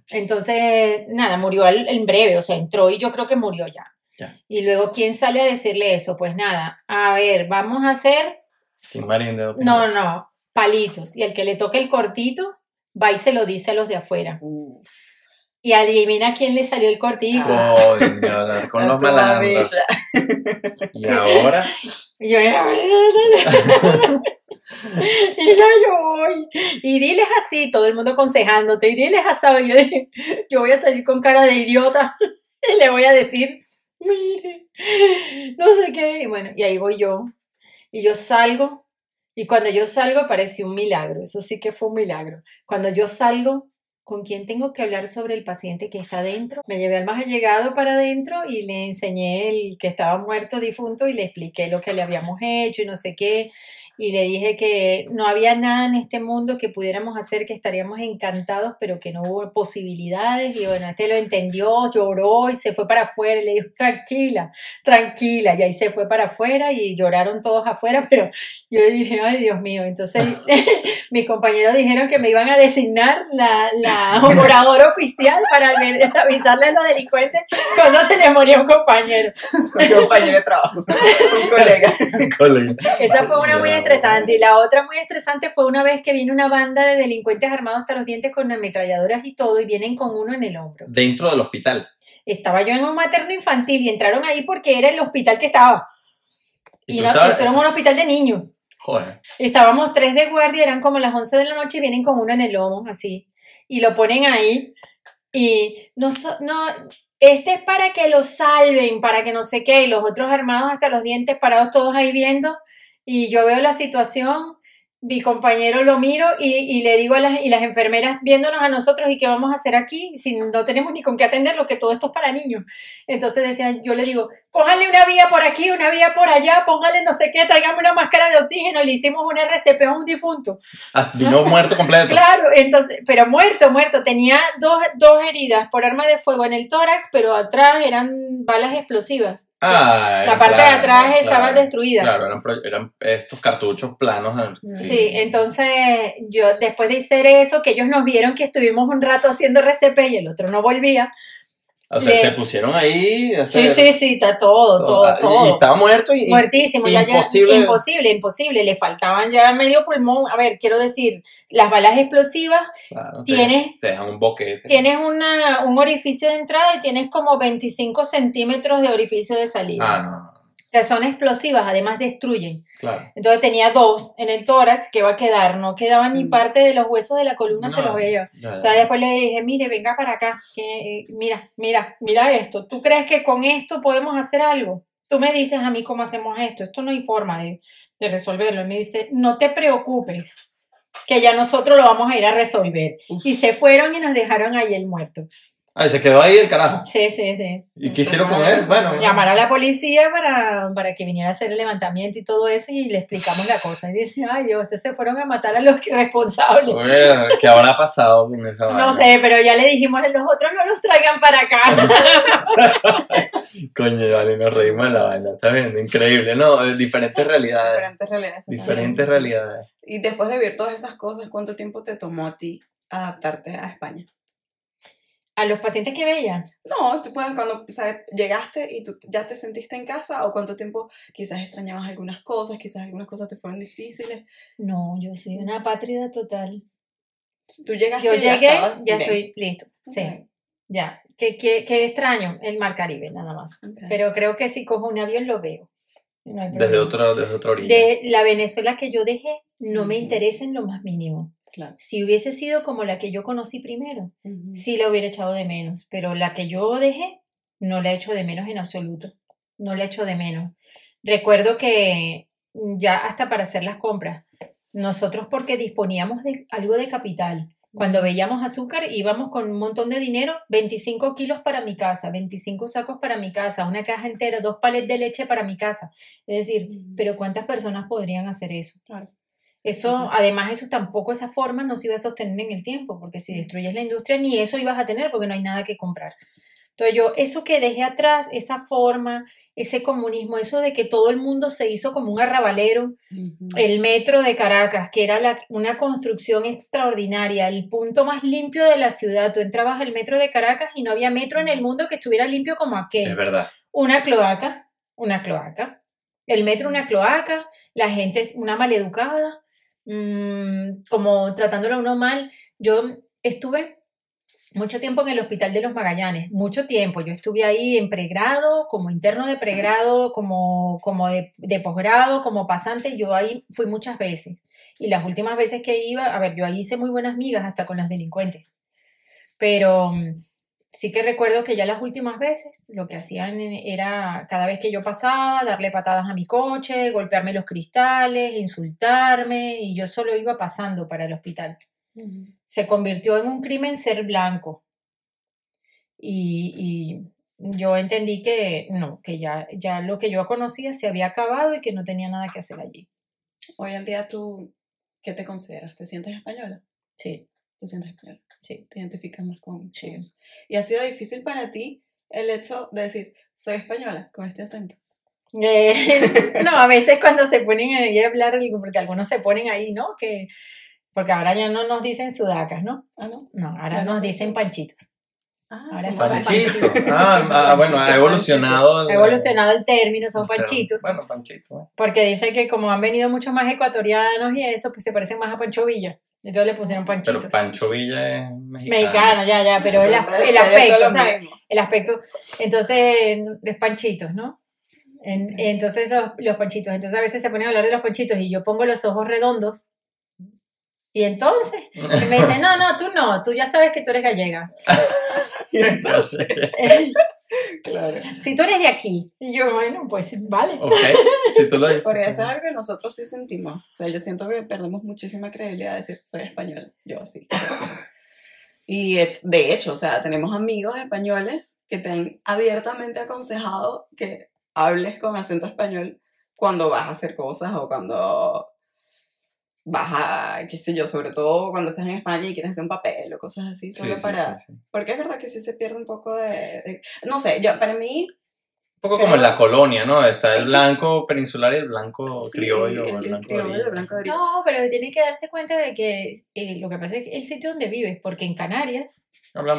Entonces, nada, murió en breve, o sea, entró y yo creo que murió ya. Ya. Y luego, ¿quién sale a decirle eso? Pues nada, a ver, vamos a hacer, Sin marín de no, no, palitos. Y el que le toque el cortito, va y se lo dice a los de afuera. Uf, Y adivina quién le salió el cortito. Hablar con los malandros. Y ahora, Y yo, y ya yo voy. Y diles así, todo el mundo aconsejándote, y diles así, yo dije, yo voy a salir con cara de idiota y le voy a decir, mire, no sé qué. Y bueno, y ahí voy yo. Y yo salgo, y cuando yo salgo parece un milagro, eso sí que fue un milagro. Cuando yo salgo, ¿con quién tengo que hablar sobre el paciente que está adentro? Me llevé al más allegado para adentro y le enseñé el que estaba muerto, difunto, y le expliqué lo que le habíamos hecho y no sé qué. Y le dije que no había nada en este mundo que pudiéramos hacer, que estaríamos encantados, pero que no hubo posibilidades. Y bueno, este lo entendió, lloró y se fue para afuera. Y le dijo, tranquila, tranquila. Y ahí se fue para afuera y lloraron todos afuera, pero yo dije, ay Dios mío. Entonces mis compañeros dijeron que me iban a designar la, la oradora oficial para ver- avisarle a los delincuentes cuando se les moría un compañero. Un compañero de trabajo, un colega. colega. Esa fue una muy estresante. Y la otra muy estresante fue una vez que vino una banda de delincuentes armados hasta los dientes con ametralladoras y todo y vienen con uno en el hombro. Dentro del hospital. Estaba yo en un materno infantil y entraron ahí porque era el hospital que estaba. ¿Y Y, no, estabas- eso era un hospital de niños. Joder. Estábamos tres de guardia, eran como las 11 de la noche y vienen con uno en el lomo, así. Y lo ponen ahí. Y no, so- no, este es para que lo salven, para que no sé qué. Y los otros armados hasta los dientes, parados todos ahí viendo. Y yo veo la situación, mi compañero lo miro y, y le digo a las, y las enfermeras viéndonos a nosotros y qué vamos a hacer aquí si no tenemos ni con qué atenderlo, que todo esto es para niños. Entonces decían, yo le digo, cójanle una vía por aquí, una vía por allá, póngale no sé qué, tráigame una máscara de oxígeno, le hicimos un RCP a un difunto. Ah, vino muerto completo. Claro, entonces, pero muerto, muerto. Tenía dos, dos heridas por arma de fuego en el tórax, pero atrás eran balas explosivas. Ah, La parte de claro, atrás estaba claro. destruida. Claro, eran, eran estos cartuchos planos. eh, Sí. entonces yo después de hacer eso, que ellos nos vieron que estuvimos un rato haciendo RCP y el otro no volvía. O sea, Le- se pusieron ahí. Sí, sí, sí, está todo, todo, ah, y- todo. Y estaba muerto y. Muertísimo, ya, ya, imposible. imposible, imposible, le faltaban ya medio pulmón. A ver, quiero decir, las balas explosivas, Claro, te- Tienes- Te dejan un boquete. tienes una, un orificio de entrada y tienes como 25 centímetros de orificio de salida. Ah, no, no. Que son explosivas, además destruyen. Claro. Entonces tenía dos en el tórax que va a quedar, no quedaba ni Mm. parte de los huesos de la columna, se los veía. ya, ya. Entonces después le dije, mire, venga para acá, que, eh, mira, mira, mira esto. ¿Tú crees que con esto podemos hacer algo? Tú me dices a mí cómo hacemos esto. Esto no hay forma de, de resolverlo. Y me dice, no te preocupes, que ya nosotros lo vamos a ir a resolver. Uf. Y se fueron y nos dejaron ahí el muerto. Ah, y se quedó ahí el carajo. Sí, sí, sí. ¿Y qué hicieron con él? Bueno. Llamar a la policía para, para que viniera a hacer el levantamiento y todo eso y le explicamos la cosa. Y dice, ay Dios, se fueron a matar a los responsables. Oye, ¿Qué habrá pasado con esa vaina? No sé, pero ya le dijimos a los otros no los traigan para acá. Coño, vale, nos reímos de la vaina. Está bien, increíble. No, eh, diferentes realidades. Diferentes realidades. Diferentes realidades. Y después de vivir todas esas cosas, ¿cuánto tiempo te tomó a ti adaptarte a España? A los pacientes que veía. No, tú puedes, cuando o sea, llegaste y tú ya te sentiste en casa, o cuánto tiempo quizás extrañabas algunas cosas, quizás algunas cosas te fueron difíciles. No, yo soy una pátrida total. Tú llegaste Yo ya llegué, ya bien. estoy listo. Sí, Ok, ya. ¿Qué, qué, qué extraño? El Mar Caribe, nada más. ok. Pero creo que si cojo un avión lo veo. No hay Desde, otro, desde otra orilla. De la Venezuela que yo dejé, no me interesa en lo más mínimo. Claro. Si hubiese sido como la que yo conocí primero, Ujú. sí la hubiera echado de menos, pero la que yo dejé no la he hecho de menos en absoluto, no la he hecho de menos. Recuerdo que ya hasta para hacer las compras, nosotros porque disponíamos de algo de capital, cuando veíamos azúcar íbamos con un montón de dinero, 25 kilos para mi casa, 25 sacos para mi casa, una caja entera, dos palets de leche para mi casa. Es decir, pero ¿cuántas personas podrían hacer eso? Claro. Eso, Ujú. además, eso tampoco, esa forma no se iba a sostener en el tiempo, porque si destruyes la industria, ni eso ibas a tener, porque no hay nada que comprar. Entonces yo, eso que dejé atrás, esa forma, ese comunismo, eso de que todo el mundo se hizo como un arrabalero, el metro de Caracas, que era la- una construcción extraordinaria, el punto más limpio de la ciudad. Tú entrabas al metro de Caracas y no había metro en el mundo que estuviera limpio como aquel Es verdad. una cloaca, una cloaca. El metro, una cloaca, la gente es una maleducada, mm, como tratándolo a uno mal. Yo estuve mucho tiempo en el Hospital de los Magallanes, mucho tiempo. Yo estuve ahí en pregrado, como interno de pregrado, como, como de, de posgrado, como pasante. Yo ahí fui muchas veces. Y las últimas veces que iba, a ver, yo ahí hice muy buenas migas hasta con las delincuentes. Pero mm, sí que recuerdo que ya las últimas veces lo que hacían era, cada vez que yo pasaba, darle patadas a mi coche, golpearme los cristales, insultarme, y yo solo iba pasando para el hospital. Se convirtió en un crimen ser blanco. Y, y yo entendí que no, que ya, ya lo que yo conocía se había acabado y que no tenía nada que hacer allí. Hoy en día tú, ¿qué te consideras? ¿Te sientes española? Sí, ¿Te sientes española? sí. ¿Te identificas más con, Sí. eso? ¿Y ha sido difícil para ti el hecho de decir, soy española con este acento? Eh, no, a veces cuando se ponen ahí a hablar, porque algunos se ponen ahí, ¿no? Que, porque ahora ya no nos dicen sudacas, ¿no? Ah, ¿no? No, ahora no nos sé. dicen panchitos. Ah, Ahora somos panchitos. Panchito. Ah, ah, bueno, ha evolucionado. Ha evolucionado el término, son panchitos. Bueno, Panchito. eh. Porque dicen que como han venido muchos más ecuatorianos y eso, pues se parecen más a Pancho Villa. Entonces le pusieron Pero panchitos. Pancho Villa es mexicano. Mexicano, ya, ya, pero el, Pero el aspecto, ¿sabes? El aspecto. Entonces, es panchitos, ¿no? En-. Entonces, los, los panchitos. Entonces, a veces se ponen a hablar de los panchitos y yo pongo los ojos redondos. Y entonces, y me dicen, no, no, tú no, tú ya sabes que tú eres gallega. Entonces, Claro. si tú eres de aquí. Y yo, bueno, pues vale. ok, si tú lo dices. Porque eso es algo que nosotros sí sentimos. O sea, yo siento que perdemos muchísima credibilidad de decir, soy española. Yo así. Y hech- de hecho, o sea, tenemos amigos españoles que te han abiertamente aconsejado que hables con acento español cuando vas a hacer cosas o cuando vas a, qué sé yo, sobre todo cuando estás en España y quieres hacer un papel o cosas así, Sí, solo sí, para... sí, sí. Porque es verdad que sí se pierde un poco de... de- no sé, yo, para mí... Un poco Creo- como en la colonia, ¿no? Está Es el que- blanco peninsular y el blanco sí, criollo. el, el blanco criollo, el blanco de. No, pero tiene que darse cuenta de que eh, lo que pasa es el sitio donde vives, porque en Canarias,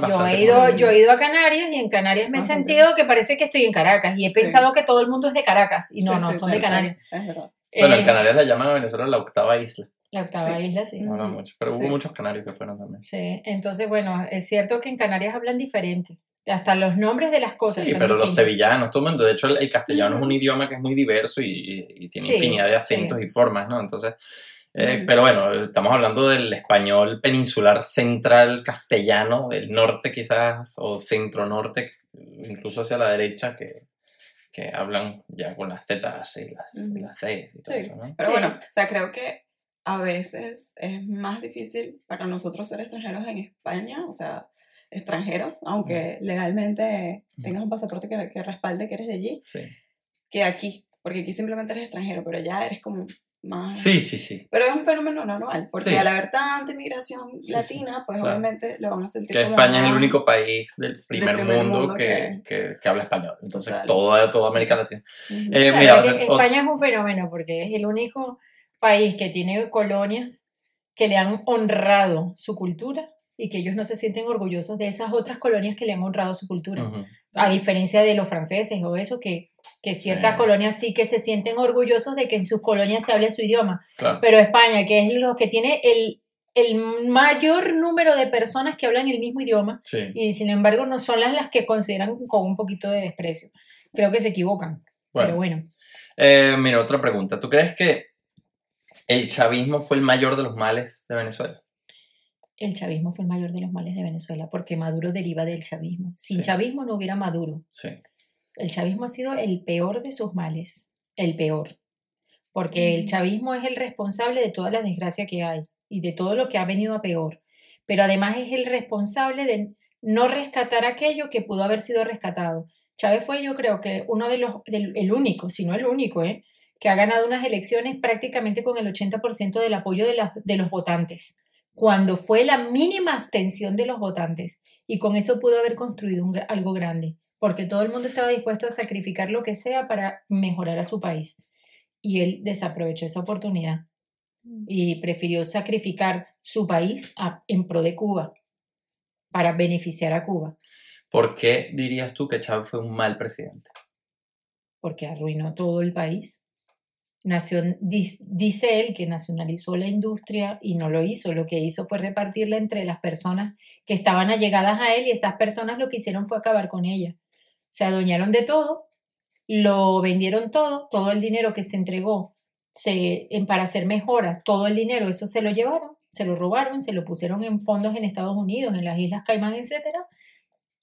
yo he, ido, yo he ido a Canarias y en Canarias me he Ajá, sentido que parece que estoy en Caracas y he Sí. pensado que todo el mundo es de Caracas y no, Sí, no, sí, son sí, de sí, Canarias. Es verdad. Bueno, Eh, en Canarias la llaman a Venezuela la octava isla. La octava Sí. isla, sí. Mm. Hablan mucho. Pero Sí. hubo muchos canarios que fueron también. Sí, entonces, bueno, es cierto que en Canarias hablan diferente. Hasta los nombres de las cosas Sí, son pero los distintos. sevillanos, todo el mundo. De hecho, el, el castellano es un Ujú. idioma que es muy diverso y, y- y tiene Sí, infinidad de acentos sí. y formas, ¿no? Entonces, eh, pero bueno, estamos hablando del español peninsular central castellano, del norte quizás, o centro-norte, incluso hacia la derecha, que, que hablan ya con las zetas y las, las Cs y todo Sí. eso, ¿no? Pero Sí. bueno, o sea, creo que a veces es más difícil para nosotros ser extranjeros en España, o sea, extranjeros, aunque legalmente tengas un pasaporte que, que respalde que eres de allí, Sí. que aquí, porque aquí simplemente eres extranjero, pero ya eres como más... sí, sí, sí. Pero es un fenómeno normal, porque Sí. al haber tanta inmigración sí, latina, pues claro. obviamente lo van a sentir Que como España es el único país del primer, primer mundo, mundo que, que- que habla español. Entonces, toda, toda América Latina. Eh, Claro, mira, que otra- España es un fenómeno porque es el único país que tiene colonias que le han honrado su cultura y que ellos no se sienten orgullosos de esas otras colonias que le han honrado su cultura. Ujú. A diferencia de los franceses o eso, que, que ciertas Sí. colonias sí que se sienten orgullosos de que en sus colonias se hable su idioma. Claro. Pero España, que es lo que tiene el, el mayor número de personas que hablan el mismo idioma, Sí. y sin embargo no son las, las que consideran con un poquito de desprecio. Creo que se equivocan. Bueno. Pero bueno, Eh, mira, otra pregunta. ¿Tú crees que el chavismo fue el mayor de los males de Venezuela? el chavismo fue el mayor de los males de Venezuela porque Maduro deriva del chavismo. Sin Sí. chavismo no hubiera Maduro. Sí. El chavismo ha sido el peor de sus males, el peor, porque el Mm. chavismo es el responsable de toda la desgracia que hay y de todo lo que ha venido a peor, pero además es el responsable de no rescatar aquello que pudo haber sido rescatado. Chávez fue yo creo que uno de los, del- el único, si no el único, ¿eh? Que ha ganado unas elecciones prácticamente con el 80% del apoyo de, las- de los votantes, cuando fue la mínima abstención de los votantes, y con eso pudo haber construido un algo grande porque todo el mundo estaba dispuesto a sacrificar lo que sea para mejorar a su país. Y él desaprovechó esa oportunidad y prefirió sacrificar su país a- en pro de Cuba para beneficiar a Cuba, ¿Por qué dirías tú que Chávez fue un mal presidente? porque arruinó todo el país. Dice él que nacionalizó la industria y no lo hizo. Lo que hizo fue repartirla entre las personas que estaban allegadas a él y esas personas lo que hicieron fue acabar con ella. Se adueñaron de todo, lo vendieron todo, todo el dinero que se entregó se, en, para hacer mejoras, todo el dinero, eso se lo llevaron, se lo robaron, se lo pusieron en fondos en Estados Unidos, en las Islas Caimán, etcétera,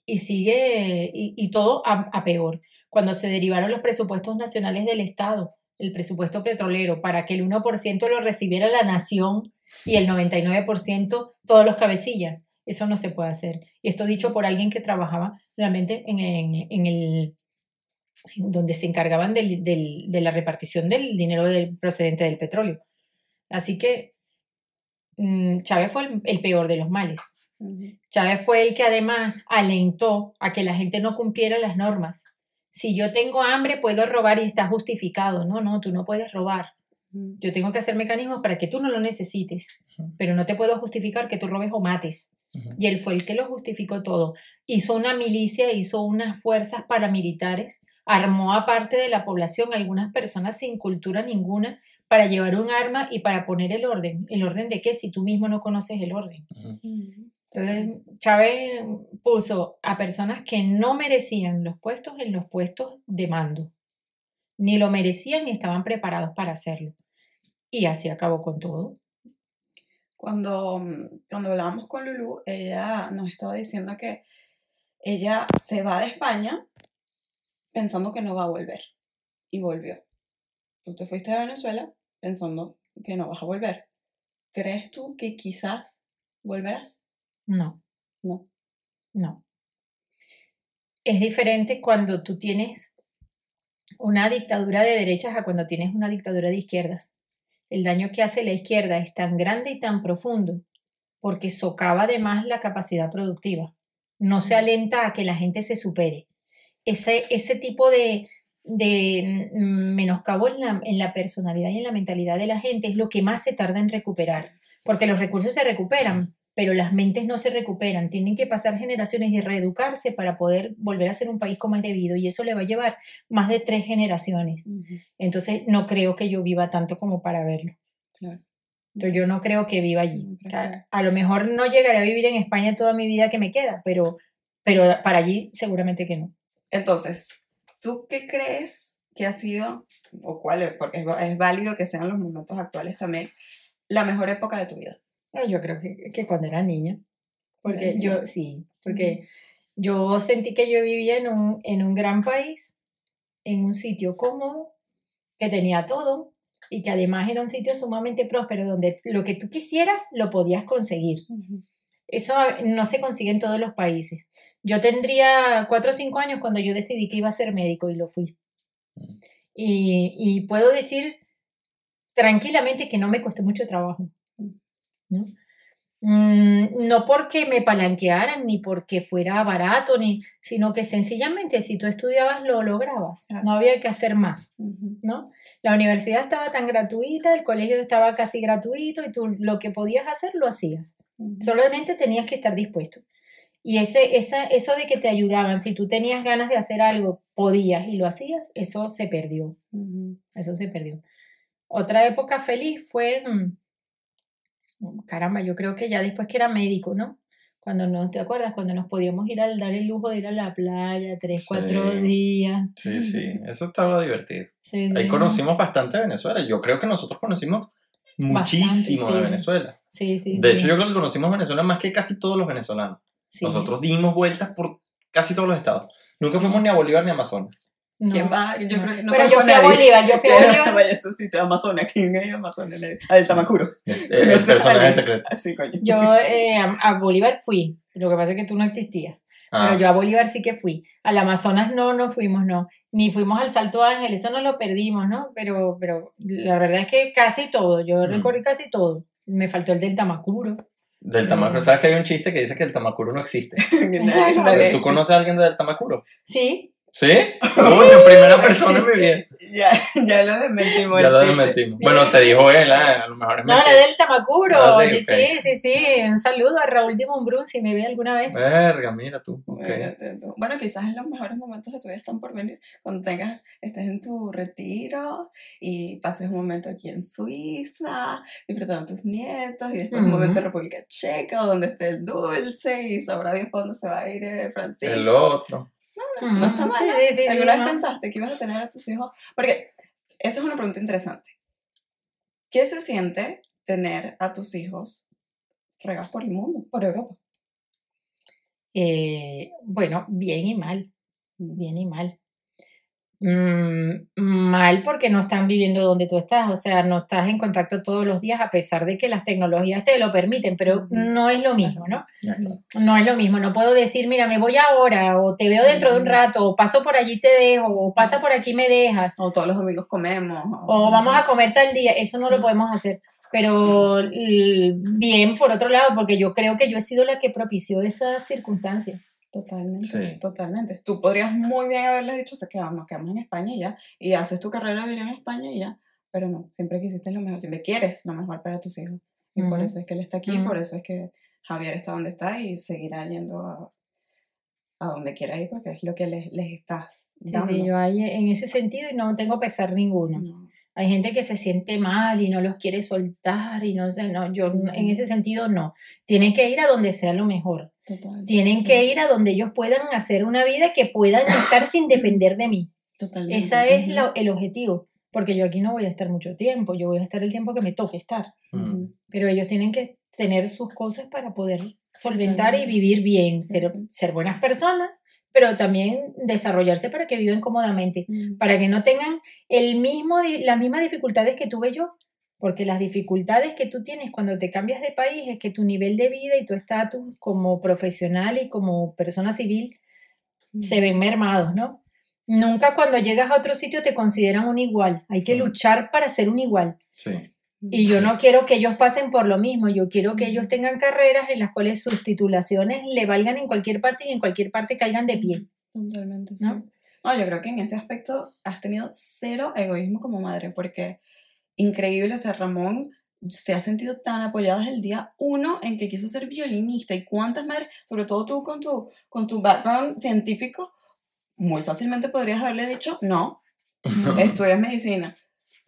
y sigue, y, todo a peor. Cuando se derivaron los presupuestos nacionales del Estado, el presupuesto petrolero, para que el 1% lo recibiera la nación y el 99% todos los cabecillas. Eso no se puede hacer. Y esto dicho por alguien que trabajaba realmente en, en- en el donde se encargaban del- del- de la repartición del dinero del, procedente del petróleo. Así que mm, Chávez fue el- el peor de los males. Chávez fue el que además alentó a que la gente no cumpliera las normas. Si yo tengo hambre, puedo robar y está justificado. No, no, tú no puedes robar. Yo tengo que hacer mecanismos para que tú no lo necesites, pero no te puedo justificar que tú robes o mates. Y él fue el que lo justificó todo. Hizo una milicia, hizo unas fuerzas paramilitares, armó a parte de la población, algunas personas sin cultura ninguna, para llevar un arma y para poner el orden. ¿El orden de qué? Si tú mismo no conoces el orden. Ujú. Entonces, Chávez puso a personas que no merecían los puestos en los puestos de mando. Ni lo merecían ni estaban preparados para hacerlo. Y así acabó con todo. Cuando, mm, cuando hablábamos con Lulu, ella nos estaba diciendo que ella se va de España pensando que no va a volver. Y volvió. Tú te fuiste de Venezuela pensando que no vas a volver. ¿Crees tú que quizás volverás? No, No. no. Es diferente cuando tú tienes una dictadura de derechas a cuando tienes una dictadura de izquierdas. El daño que hace la izquierda es tan grande y tan profundo porque socava además la capacidad productiva. No se alenta a que la gente se supere. Ese, ese tipo de, de mm, menoscabo en la, en la personalidad y en la mentalidad de la gente es lo que más se tarda en recuperar, porque los recursos se recuperan, pero las mentes no se recuperan. Tienen que pasar generaciones y reeducarse para poder volver a ser un país como es debido, y eso le va a llevar más de tres generaciones. Entonces, no creo que yo viva tanto como para verlo. Claro. Entonces, yo no creo que viva allí. A lo mejor no llegaré a vivir en España toda mi vida que me queda, pero, pero para allí seguramente que no. Entonces, ¿tú qué crees que ha sido, o cuál, es- porque es válido que sean los momentos actuales también, la mejor época de tu vida? Bueno, Yo creo que, que cuando era niña, porque yo niña. sí, porque yo sentí que yo vivía en un, en un gran país, en un sitio cómodo, que tenía todo y que además era un sitio sumamente próspero donde lo que tú quisieras lo podías conseguir. Eso no se consigue en todos los países. Yo tendría cuatro o cinco años cuando yo decidí que iba a ser médico y lo fui. Mm. Y, y puedo decir tranquilamente que no me costó mucho trabajo. ¿No? Mm, no porque me palanquearan ni porque fuera barato, ni, sino que sencillamente si tú estudiabas lo lograbas. Claro. No había que hacer más. ¿no? La universidad estaba tan gratuita, el colegio estaba casi gratuito y tú lo que podías hacer lo hacías. Solamente tenías que estar dispuesto. Y ese, esa, eso de que te ayudaban, si tú tenías ganas de hacer algo, podías y lo hacías, eso se perdió. Eso se perdió. Otra época feliz fue, mm, caramba, yo creo que ya después que era médico, ¿no? Cuando no, ¿te acuerdas? Cuando nos podíamos ir a dar el lujo de ir a la playa tres, cuatro días. Sí, sí, eso estaba divertido. Sí, Ahí sí. conocimos bastante de Venezuela. Yo creo que nosotros conocimos muchísimo de Venezuela. Sí, sí, De hecho, yo creo que conocimos Venezuela más que casi todos los venezolanos. Sí. Nosotros dimos vueltas por casi todos los estados. Nunca fuimos ni a Bolívar ni a Amazonas. No. ¿Quién va? Yo creo que no Pero yo fui a nadie. Bolívar, yo fui a Bolívar. Eso sí, te Amazonas. ¿Quién es Amazonas? Al Tamacuro. Eh, El personaje secreto. Así, coño. Yo eh, a, a Bolívar fui, lo que pasa es que tú no existías. Ah, Pero yo a Bolívar sí que fui. Al Amazonas no, no fuimos, no. Ni fuimos al Salto Ángel, eso no lo perdimos, ¿no? Pero, pero la verdad es que casi todo, yo Mm. recorrí casi todo. Me faltó el del Tamacuro. Del Tamacuro. ¿Sabes que hay un chiste que dice que el Tamacuro no existe? ¿Tú conoces a alguien del Tamacuro? Sí, ¿Sí? Uy, en primera persona en mi vida. Ya, ya lo desmentimos. Ya lo desmentimos. Bueno, te dijo él, ah, a lo mejor es no, la mentira. del Tamacuro. Ah, sí, sí, sí. Un saludo a Raúl de Mumbrún si me ve alguna vez. Verga, mira tú. Bueno, quizás en los mejores momentos de tu vida están por venir. Cuando tengas, estés en tu retiro y pases un momento aquí en Suiza, disfrutando a tus nietos y después un Ujú. momento en República Checa, donde esté el dulce y sabrá Dios dónde se va a ir eh, Francisco. El otro. No está mal. Sí, ¿eh? sí, sí, ¿Alguna no. vez pensaste que ibas a tener a tus hijos? Porque esa es una pregunta interesante. ¿Qué se siente tener a tus hijos regados por el mundo, por Europa? Eh, bueno, bien y mal. Bien y mal. Mm, mal porque no están viviendo donde tú estás, o sea, no estás en contacto todos los días a pesar de que las tecnologías te lo permiten, pero no es lo mismo, ¿no? No es lo mismo, no puedo decir, mira, me voy ahora, o te veo dentro de un rato, o paso por allí te dejo, o pasa por aquí me dejas, O todos los domingos comemos. o vamos a comer tal día, eso no lo podemos hacer. Pero bien, por otro lado, porque yo creo que yo he sido la que propició esa circunstancia. Totalmente, Sí. totalmente. Tú podrías muy bien haberles dicho, se quedamos, nos quedamos en España y ya, y haces tu carrera de vida en España y ya, pero no, siempre quisiste lo mejor, siempre quieres lo mejor para tus hijos. Y por eso es que él está aquí, por eso es que Javier está donde está y seguirá yendo a, a donde quiera ir porque es lo que les, les estás Sí, dando. sí, yo ahí en ese sentido y no tengo pesar ninguno. No. Hay gente que se siente mal y no los quiere soltar y no sé, no, yo en ese sentido no. Tienen que ir a donde sea lo mejor. Total, Tienen sí, que ir a donde ellos puedan hacer una vida que puedan estar sin depender de mí. totalmente. Ese es lo- el objetivo, porque yo aquí no voy a estar mucho tiempo, yo voy a estar el tiempo que me toque estar, Mm. Pero ellos tienen que tener sus cosas para poder solventar y vivir bien, ser, ser buenas personas, pero también desarrollarse para que vivan cómodamente, Ujú. para que no tengan el mismo, las mismas dificultades que tuve yo, porque las dificultades que tú tienes cuando te cambias de país es que tu nivel de vida y tu estatus como profesional y como persona civil se ven mermados, ¿no? Nunca cuando llegas a otro sitio te consideran un igual. Hay que Mm. luchar para ser un igual. Sí. Y yo no quiero que ellos pasen por lo mismo. Yo quiero que ellos tengan carreras en las cuales sus titulaciones le valgan en cualquier parte y en cualquier parte caigan de pie. Totalmente, sí. ¿no? No, yo creo que en ese aspecto has tenido cero egoísmo como madre, porque increíble, o sea, Ramón se ha sentido tan apoyado desde el día uno en que quiso ser violinista y cuántas madres, sobre todo tú con tu, con tu background científico, muy fácilmente podrías haberle dicho, no, estudias medicina.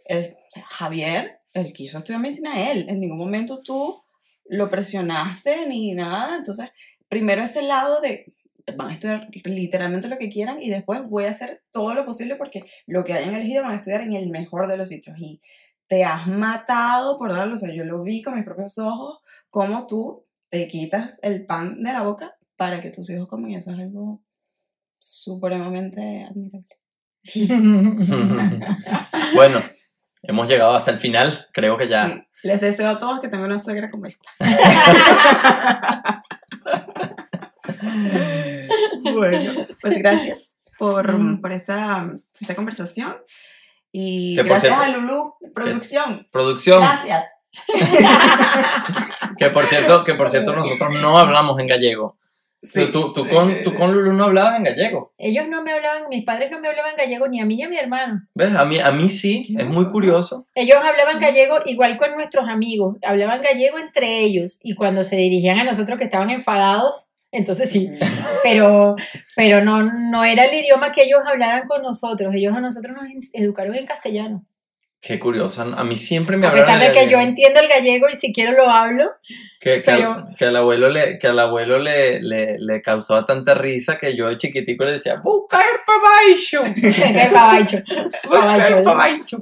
El- Javier, él quiso estudiar medicina él, en ningún momento tú lo presionaste ni nada, entonces primero ese lado de van a estudiar literalmente lo que quieran y después voy a hacer todo lo posible porque lo que hayan elegido van a estudiar en el mejor de los sitios. Y te has matado por darlo, o sea, yo lo vi con mis propios ojos, cómo tú te quitas el pan de la boca para que tus hijos coman. Y eso es algo supremamente admirable. bueno, hemos llegado hasta el final. Creo que ya. Sí. Les deseo a todos que tengan una suegra como esta. bueno, pues gracias por, por esta, esta conversación. Y Que gracias cierto- a Lulu, producción. Producción. Gracias. Que por cierto, que por cierto nosotros no hablamos en gallego. Sí. Tú, tú, con, tú con Lulu no hablabas en gallego. Ellos no me hablaban, mis padres no me hablaban gallego ni a mí ni a mi hermano. ¿Ves? A mí, a mí sí, Qué es muy curioso. Ellos hablaban gallego igual con nuestros amigos, hablaban gallego entre ellos y cuando se dirigían a nosotros que estaban enfadados, entonces sí, pero, pero no, no era el idioma que ellos hablaran con nosotros, ellos a nosotros nos educaron en castellano. Qué curioso. A mí siempre me A pesar de que yo entiendo el gallego y si quiero lo hablo, Que, que, al- pero- que al abuelo, le, que al abuelo le, le, le causaba tanta risa que yo de chiquitico le decía, ¡Busca el pabacho! que pabacho. ¡Busca el pabacho!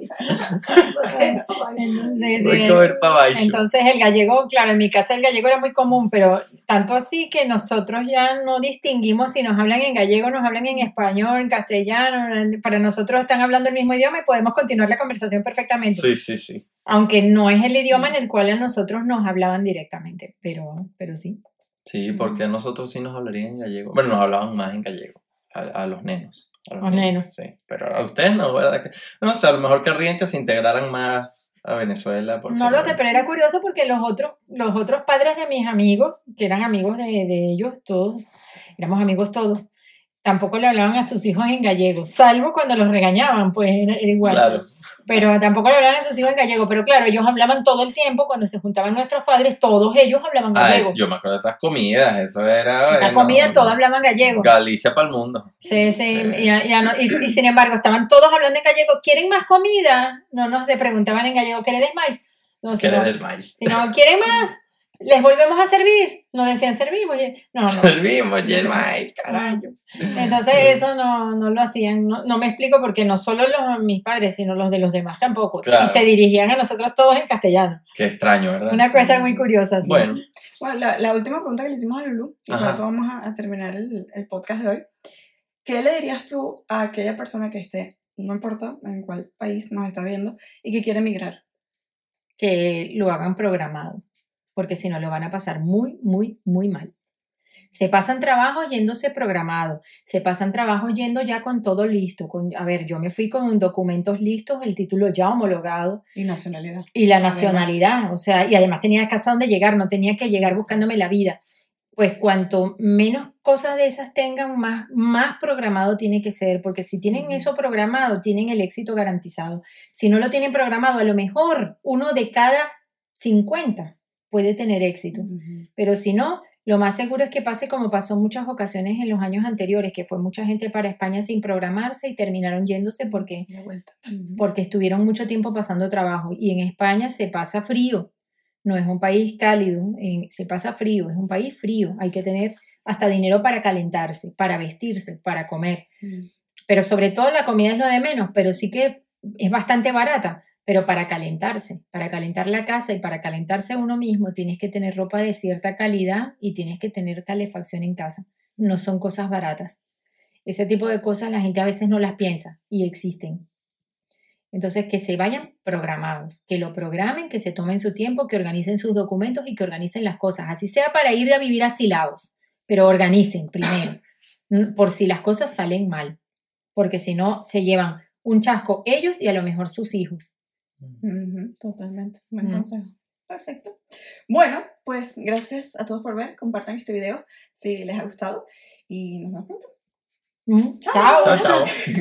Entonces el gallego, claro, en mi casa el gallego era muy común, pero tanto así que nosotros ya no distinguimos si nos hablan en gallego, nos hablan en español, en castellano, para nosotros están hablando el mismo idioma y podemos continuar la conversación perfectamente. Sí, sí, sí. Aunque no es el idioma en el cual a nosotros nos hablaban directamente, pero, pero sí. Sí, porque a nosotros sí nos hablarían en gallego. Bueno, nos hablaban más en gallego, a, a los nenos. A Los nenos. Sí, pero a ustedes no, ¿verdad? No sé, a lo mejor querrían que se integraran más a Venezuela. Porque, No lo sé, pero era curioso porque los otros, los otros padres de mis amigos, que eran amigos de, de ellos todos, éramos amigos todos, tampoco le hablaban a sus hijos en gallego, salvo cuando los regañaban, pues era, era igual. Claro, Pero tampoco le hablaban a sus hijos en gallego, pero claro, ellos hablaban todo el tiempo, cuando se juntaban nuestros padres, todos ellos hablaban ah, gallego. es- yo me acuerdo de esas comidas, eso era... Esa comida todos hablaban gallego. Galicia para el mundo. Sí, sí, Sí. Y, ya no- y- y sin embargo, estaban todos hablando en gallego. ¿Quieren más comida? No nos preguntaban en gallego, ¿queréis más? No, si le desmayes. si no, ¿quieren más? ¿Les volvemos a servir? No decían servimos. y- No, no. Servimos, y el maíz, carajo. Entonces eso no, no lo hacían. No, no me explico porque no solo los, mis padres, sino los de los demás tampoco. Claro. Y se dirigían a nosotros todos en castellano. Qué extraño, ¿verdad? Una cuestión muy curiosa. sí. Bueno, Bueno, la, la última pregunta que le hicimos a Lulu, y con Ajá. eso vamos a, a terminar el, el podcast de hoy. ¿Qué le dirías tú a aquella persona que esté, no importa en cuál país nos está viendo, y que quiere emigrar? que lo hagan programado, porque si no lo van a pasar muy, muy, muy mal. Se pasan trabajos yéndose programado, se pasan trabajos yendo ya con todo listo. Con, a ver, yo me fui con documentos listos, el título ya homologado Y nacionalidad. y la Además. nacionalidad, o sea, y además tenía casa donde llegar, no tenía que llegar buscándome la vida. Pues cuanto menos cosas de esas tengan, más, más programado tiene que ser, porque si tienen eso programado, tienen el éxito garantizado. Si no lo tienen programado, a lo mejor uno de cada 50 puede tener éxito. Pero si no, lo más seguro es que pase como pasó en muchas ocasiones en los años anteriores, que fue mucha gente para España sin programarse y terminaron yéndose porque porque estuvieron mucho tiempo pasando trabajo. Y en España se pasa frío, no es un país cálido, se pasa frío, es un país frío. Hay que tener hasta dinero para calentarse, para vestirse, para comer. Pero sobre todo la comida es lo de menos, pero sí que es bastante barata. Pero para calentarse, para calentar la casa y para calentarse uno mismo, tienes que tener ropa de cierta calidad y tienes que tener calefacción en casa. No son cosas baratas. Ese tipo de cosas la gente a veces no las piensa y existen. Entonces, que se vayan programados, que lo programen, que se tomen su tiempo, que organicen sus documentos y que organicen las cosas. Así sea para ir a vivir asilados, pero organicen primero, por si las cosas salen mal, porque si no, se llevan un chasco ellos y a lo mejor sus hijos. Totalmente. Buen Ujú. consejo. Perfecto. Bueno, pues gracias a todos por ver. Compartan este video si les ha gustado y nos vemos pronto. Mm, Chao. Chao. chao, chao.